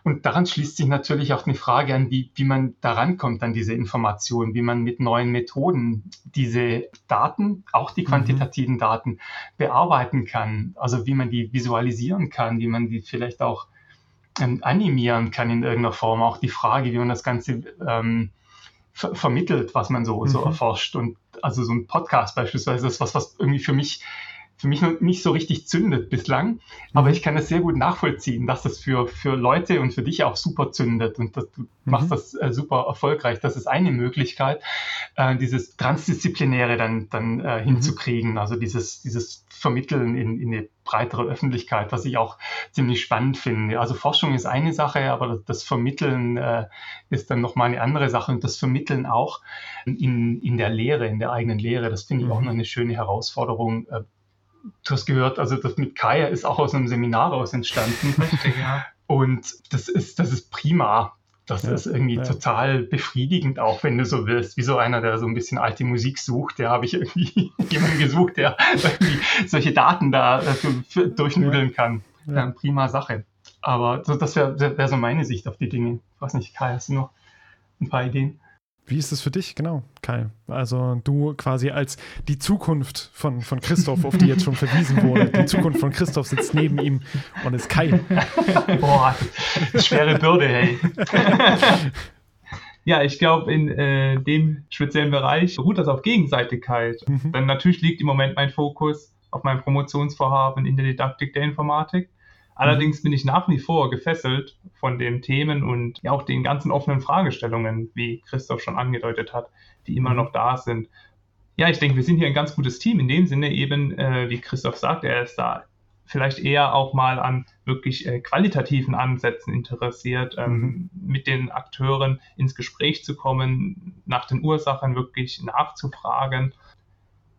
Speaker 3: Und daran schließt sich natürlich auch eine Frage an, wie, wie man daran kommt an diese Informationen, wie man mit neuen Methoden diese Daten, auch die mhm. quantitativen mhm. Daten, bearbeiten kann. Also wie man die visualisieren kann, wie man die vielleicht auch ähm, animieren kann in irgendeiner Form. Auch die Frage, wie man das Ganze ähm, ver vermittelt, was man so, mhm. so erforscht. Und also so ein Podcast beispielsweise ist was, was irgendwie für mich für mich noch nicht so richtig zündet bislang. Aber mhm. ich kann es sehr gut nachvollziehen, dass das für, für Leute und für dich auch super zündet und dass du mhm. machst das äh, super erfolgreich. Das ist eine Möglichkeit, äh, dieses Transdisziplinäre dann, dann äh, mhm. hinzukriegen. Also dieses, dieses Vermitteln in, in eine breitere Öffentlichkeit, was ich auch ziemlich spannend finde. Also Forschung ist eine Sache, aber das, das Vermitteln äh, ist dann nochmal eine andere Sache und das Vermitteln auch in, in der Lehre, in der eigenen Lehre, das finde ich auch mhm. noch eine schöne Herausforderung, äh, du hast gehört, also das mit Kaya ist auch aus einem Seminar raus entstanden. Richtig, ja. Und das ist, das ist prima. Das ja, ist irgendwie ja. total befriedigend, auch wenn du so willst. Wie so einer, der so ein bisschen alte Musik sucht. Der habe ich irgendwie jemanden gesucht, der irgendwie solche Daten da äh, für, für durchnudeln kann. Ja. prima Sache. Aber so, das wäre wär so meine Sicht auf die Dinge. Ich weiß nicht, Kai, hast du noch ein paar Ideen?
Speaker 1: Wie ist es für dich, genau, Kai? Also du quasi als die Zukunft von, von Christoph, auf die jetzt schon verwiesen wurde. Die Zukunft von Christoph sitzt neben ihm und ist Kai.
Speaker 3: Boah, schwere Bürde, hey.
Speaker 2: Ja, ich glaube, in äh, dem speziellen Bereich beruht das auf Gegenseitigkeit. Mhm. Denn natürlich liegt im Moment mein Fokus auf meinem Promotionsvorhaben in der Didaktik der Informatik. Allerdings bin ich nach wie vor gefesselt von den Themen und ja auch den ganzen offenen Fragestellungen, wie Christoph schon angedeutet hat, die immer noch da sind. Ja, ich denke, wir sind hier ein ganz gutes Team. In dem Sinne eben, äh, wie Christoph sagt, er ist da vielleicht eher auch mal an wirklich äh, qualitativen Ansätzen interessiert, ähm, mhm. mit den Akteuren ins Gespräch zu kommen, nach den Ursachen wirklich nachzufragen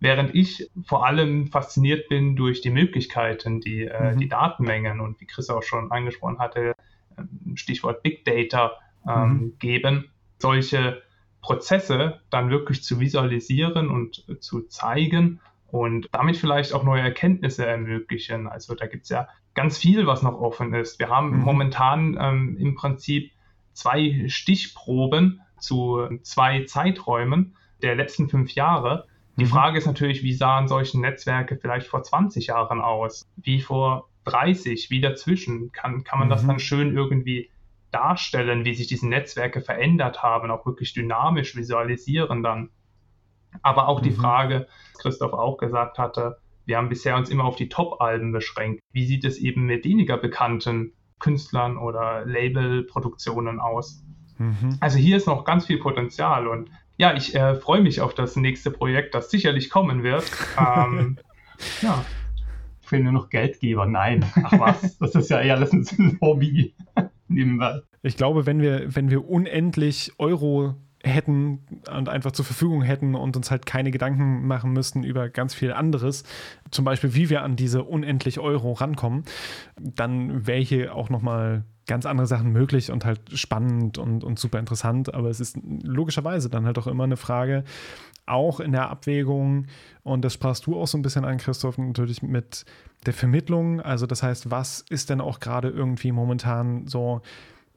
Speaker 2: Während ich vor allem fasziniert bin durch die Möglichkeiten, die äh, mhm. die Datenmengen und wie Chris auch schon angesprochen hatte, ähm, Stichwort Big Data ähm, mhm. geben, solche Prozesse dann wirklich zu visualisieren und äh, zu zeigen und damit vielleicht auch neue Erkenntnisse ermöglichen. Also da gibt es ja ganz viel, was noch offen ist. Wir haben mhm. momentan ähm, im Prinzip zwei Stichproben zu zwei Zeiträumen der letzten fünf Jahre die mhm. Frage ist natürlich, wie sahen solche Netzwerke vielleicht vor 20 Jahren aus? Wie vor 30? Wie dazwischen? Kann, kann man mhm. das dann schön irgendwie darstellen, wie sich diese Netzwerke verändert haben, auch wirklich dynamisch visualisieren dann? Aber auch mhm. die Frage, Christoph auch gesagt hatte, wir haben bisher uns immer auf die Top-Alben beschränkt. Wie sieht es eben mit weniger bekannten Künstlern oder Labelproduktionen aus? Mhm. Also hier ist noch ganz viel Potenzial und ja, ich äh, freue mich auf das nächste Projekt, das sicherlich kommen wird. Ähm,
Speaker 3: ja. Ich will nur noch Geldgeber. Nein, ach was, das ist ja eher alles ein Hobby
Speaker 1: nebenbei. Ich glaube, wenn wir, wenn wir unendlich Euro hätten und einfach zur Verfügung hätten und uns halt keine Gedanken machen müssten über ganz viel anderes, zum Beispiel wie wir an diese unendlich Euro rankommen, dann wäre hier auch nochmal ganz andere Sachen möglich und halt spannend und, und super interessant. Aber es ist logischerweise dann halt auch immer eine Frage, auch in der Abwägung, und das sprachst du auch so ein bisschen an, Christoph, natürlich mit der Vermittlung. Also das heißt, was ist denn auch gerade irgendwie momentan so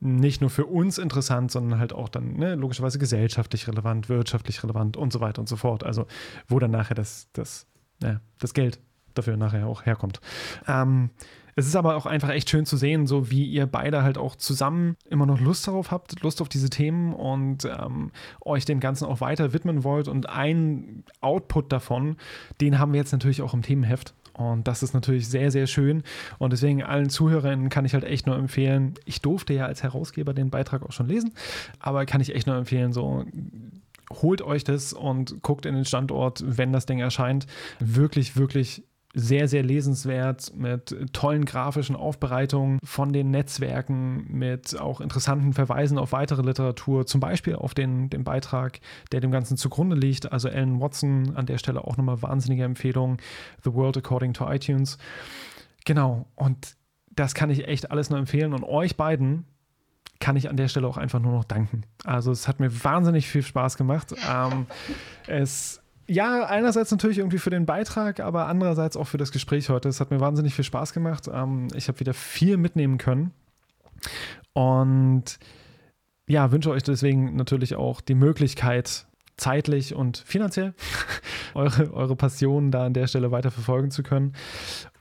Speaker 1: nicht nur für uns interessant, sondern halt auch dann ne, logischerweise gesellschaftlich relevant, wirtschaftlich relevant und so weiter und so fort. Also wo dann nachher das, das, ja, das Geld dafür nachher auch herkommt. Ähm, es ist aber auch einfach echt schön zu sehen, so wie ihr beide halt auch zusammen immer noch Lust darauf habt, Lust auf diese Themen und ähm, euch dem Ganzen auch weiter widmen wollt. Und ein Output davon, den haben wir jetzt natürlich auch im Themenheft. Und das ist natürlich sehr, sehr schön. Und deswegen allen Zuhörern kann ich halt echt nur empfehlen, ich durfte ja als Herausgeber den Beitrag auch schon lesen, aber kann ich echt nur empfehlen, so holt euch das und guckt in den Standort, wenn das Ding erscheint. Wirklich, wirklich sehr, sehr lesenswert mit tollen grafischen Aufbereitungen von den Netzwerken, mit auch interessanten Verweisen auf weitere Literatur, zum Beispiel auf den, den Beitrag, der dem Ganzen zugrunde liegt. Also Ellen Watson an der Stelle auch nochmal wahnsinnige Empfehlung. The World According to iTunes. Genau, und das kann ich echt alles nur empfehlen. Und euch beiden kann ich an der Stelle auch einfach nur noch danken. Also es hat mir wahnsinnig viel Spaß gemacht. Ähm, es ja, einerseits natürlich irgendwie für den Beitrag, aber andererseits auch für das Gespräch heute. Es hat mir wahnsinnig viel Spaß gemacht. Ähm, ich habe wieder viel mitnehmen können. Und ja, wünsche euch deswegen natürlich auch die Möglichkeit, zeitlich und finanziell eure, eure Passion da an der Stelle weiter verfolgen zu können.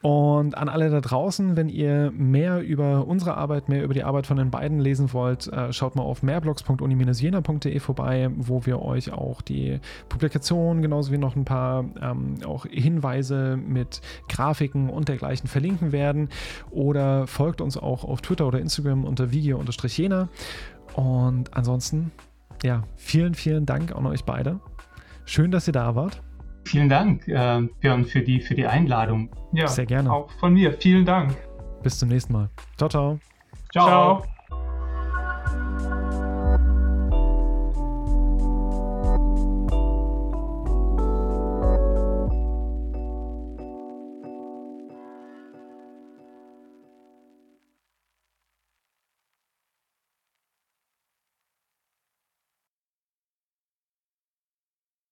Speaker 1: Und an alle da draußen, wenn ihr mehr über unsere Arbeit, mehr über die Arbeit von den beiden lesen wollt, äh, schaut mal auf mehrblogs.uni-jena.de vorbei, wo wir euch auch die Publikation genauso wie noch ein paar ähm, auch Hinweise mit Grafiken und dergleichen verlinken werden. Oder folgt uns auch auf Twitter oder Instagram unter video-jena. Und ansonsten, ja, vielen, vielen Dank an euch beide. Schön, dass ihr da wart.
Speaker 3: Vielen Dank, äh, Björn, für die, für die Einladung.
Speaker 2: Ja, sehr gerne. Auch von mir. Vielen Dank.
Speaker 1: Bis zum nächsten Mal. Ciao, ciao.
Speaker 2: Ciao. ciao.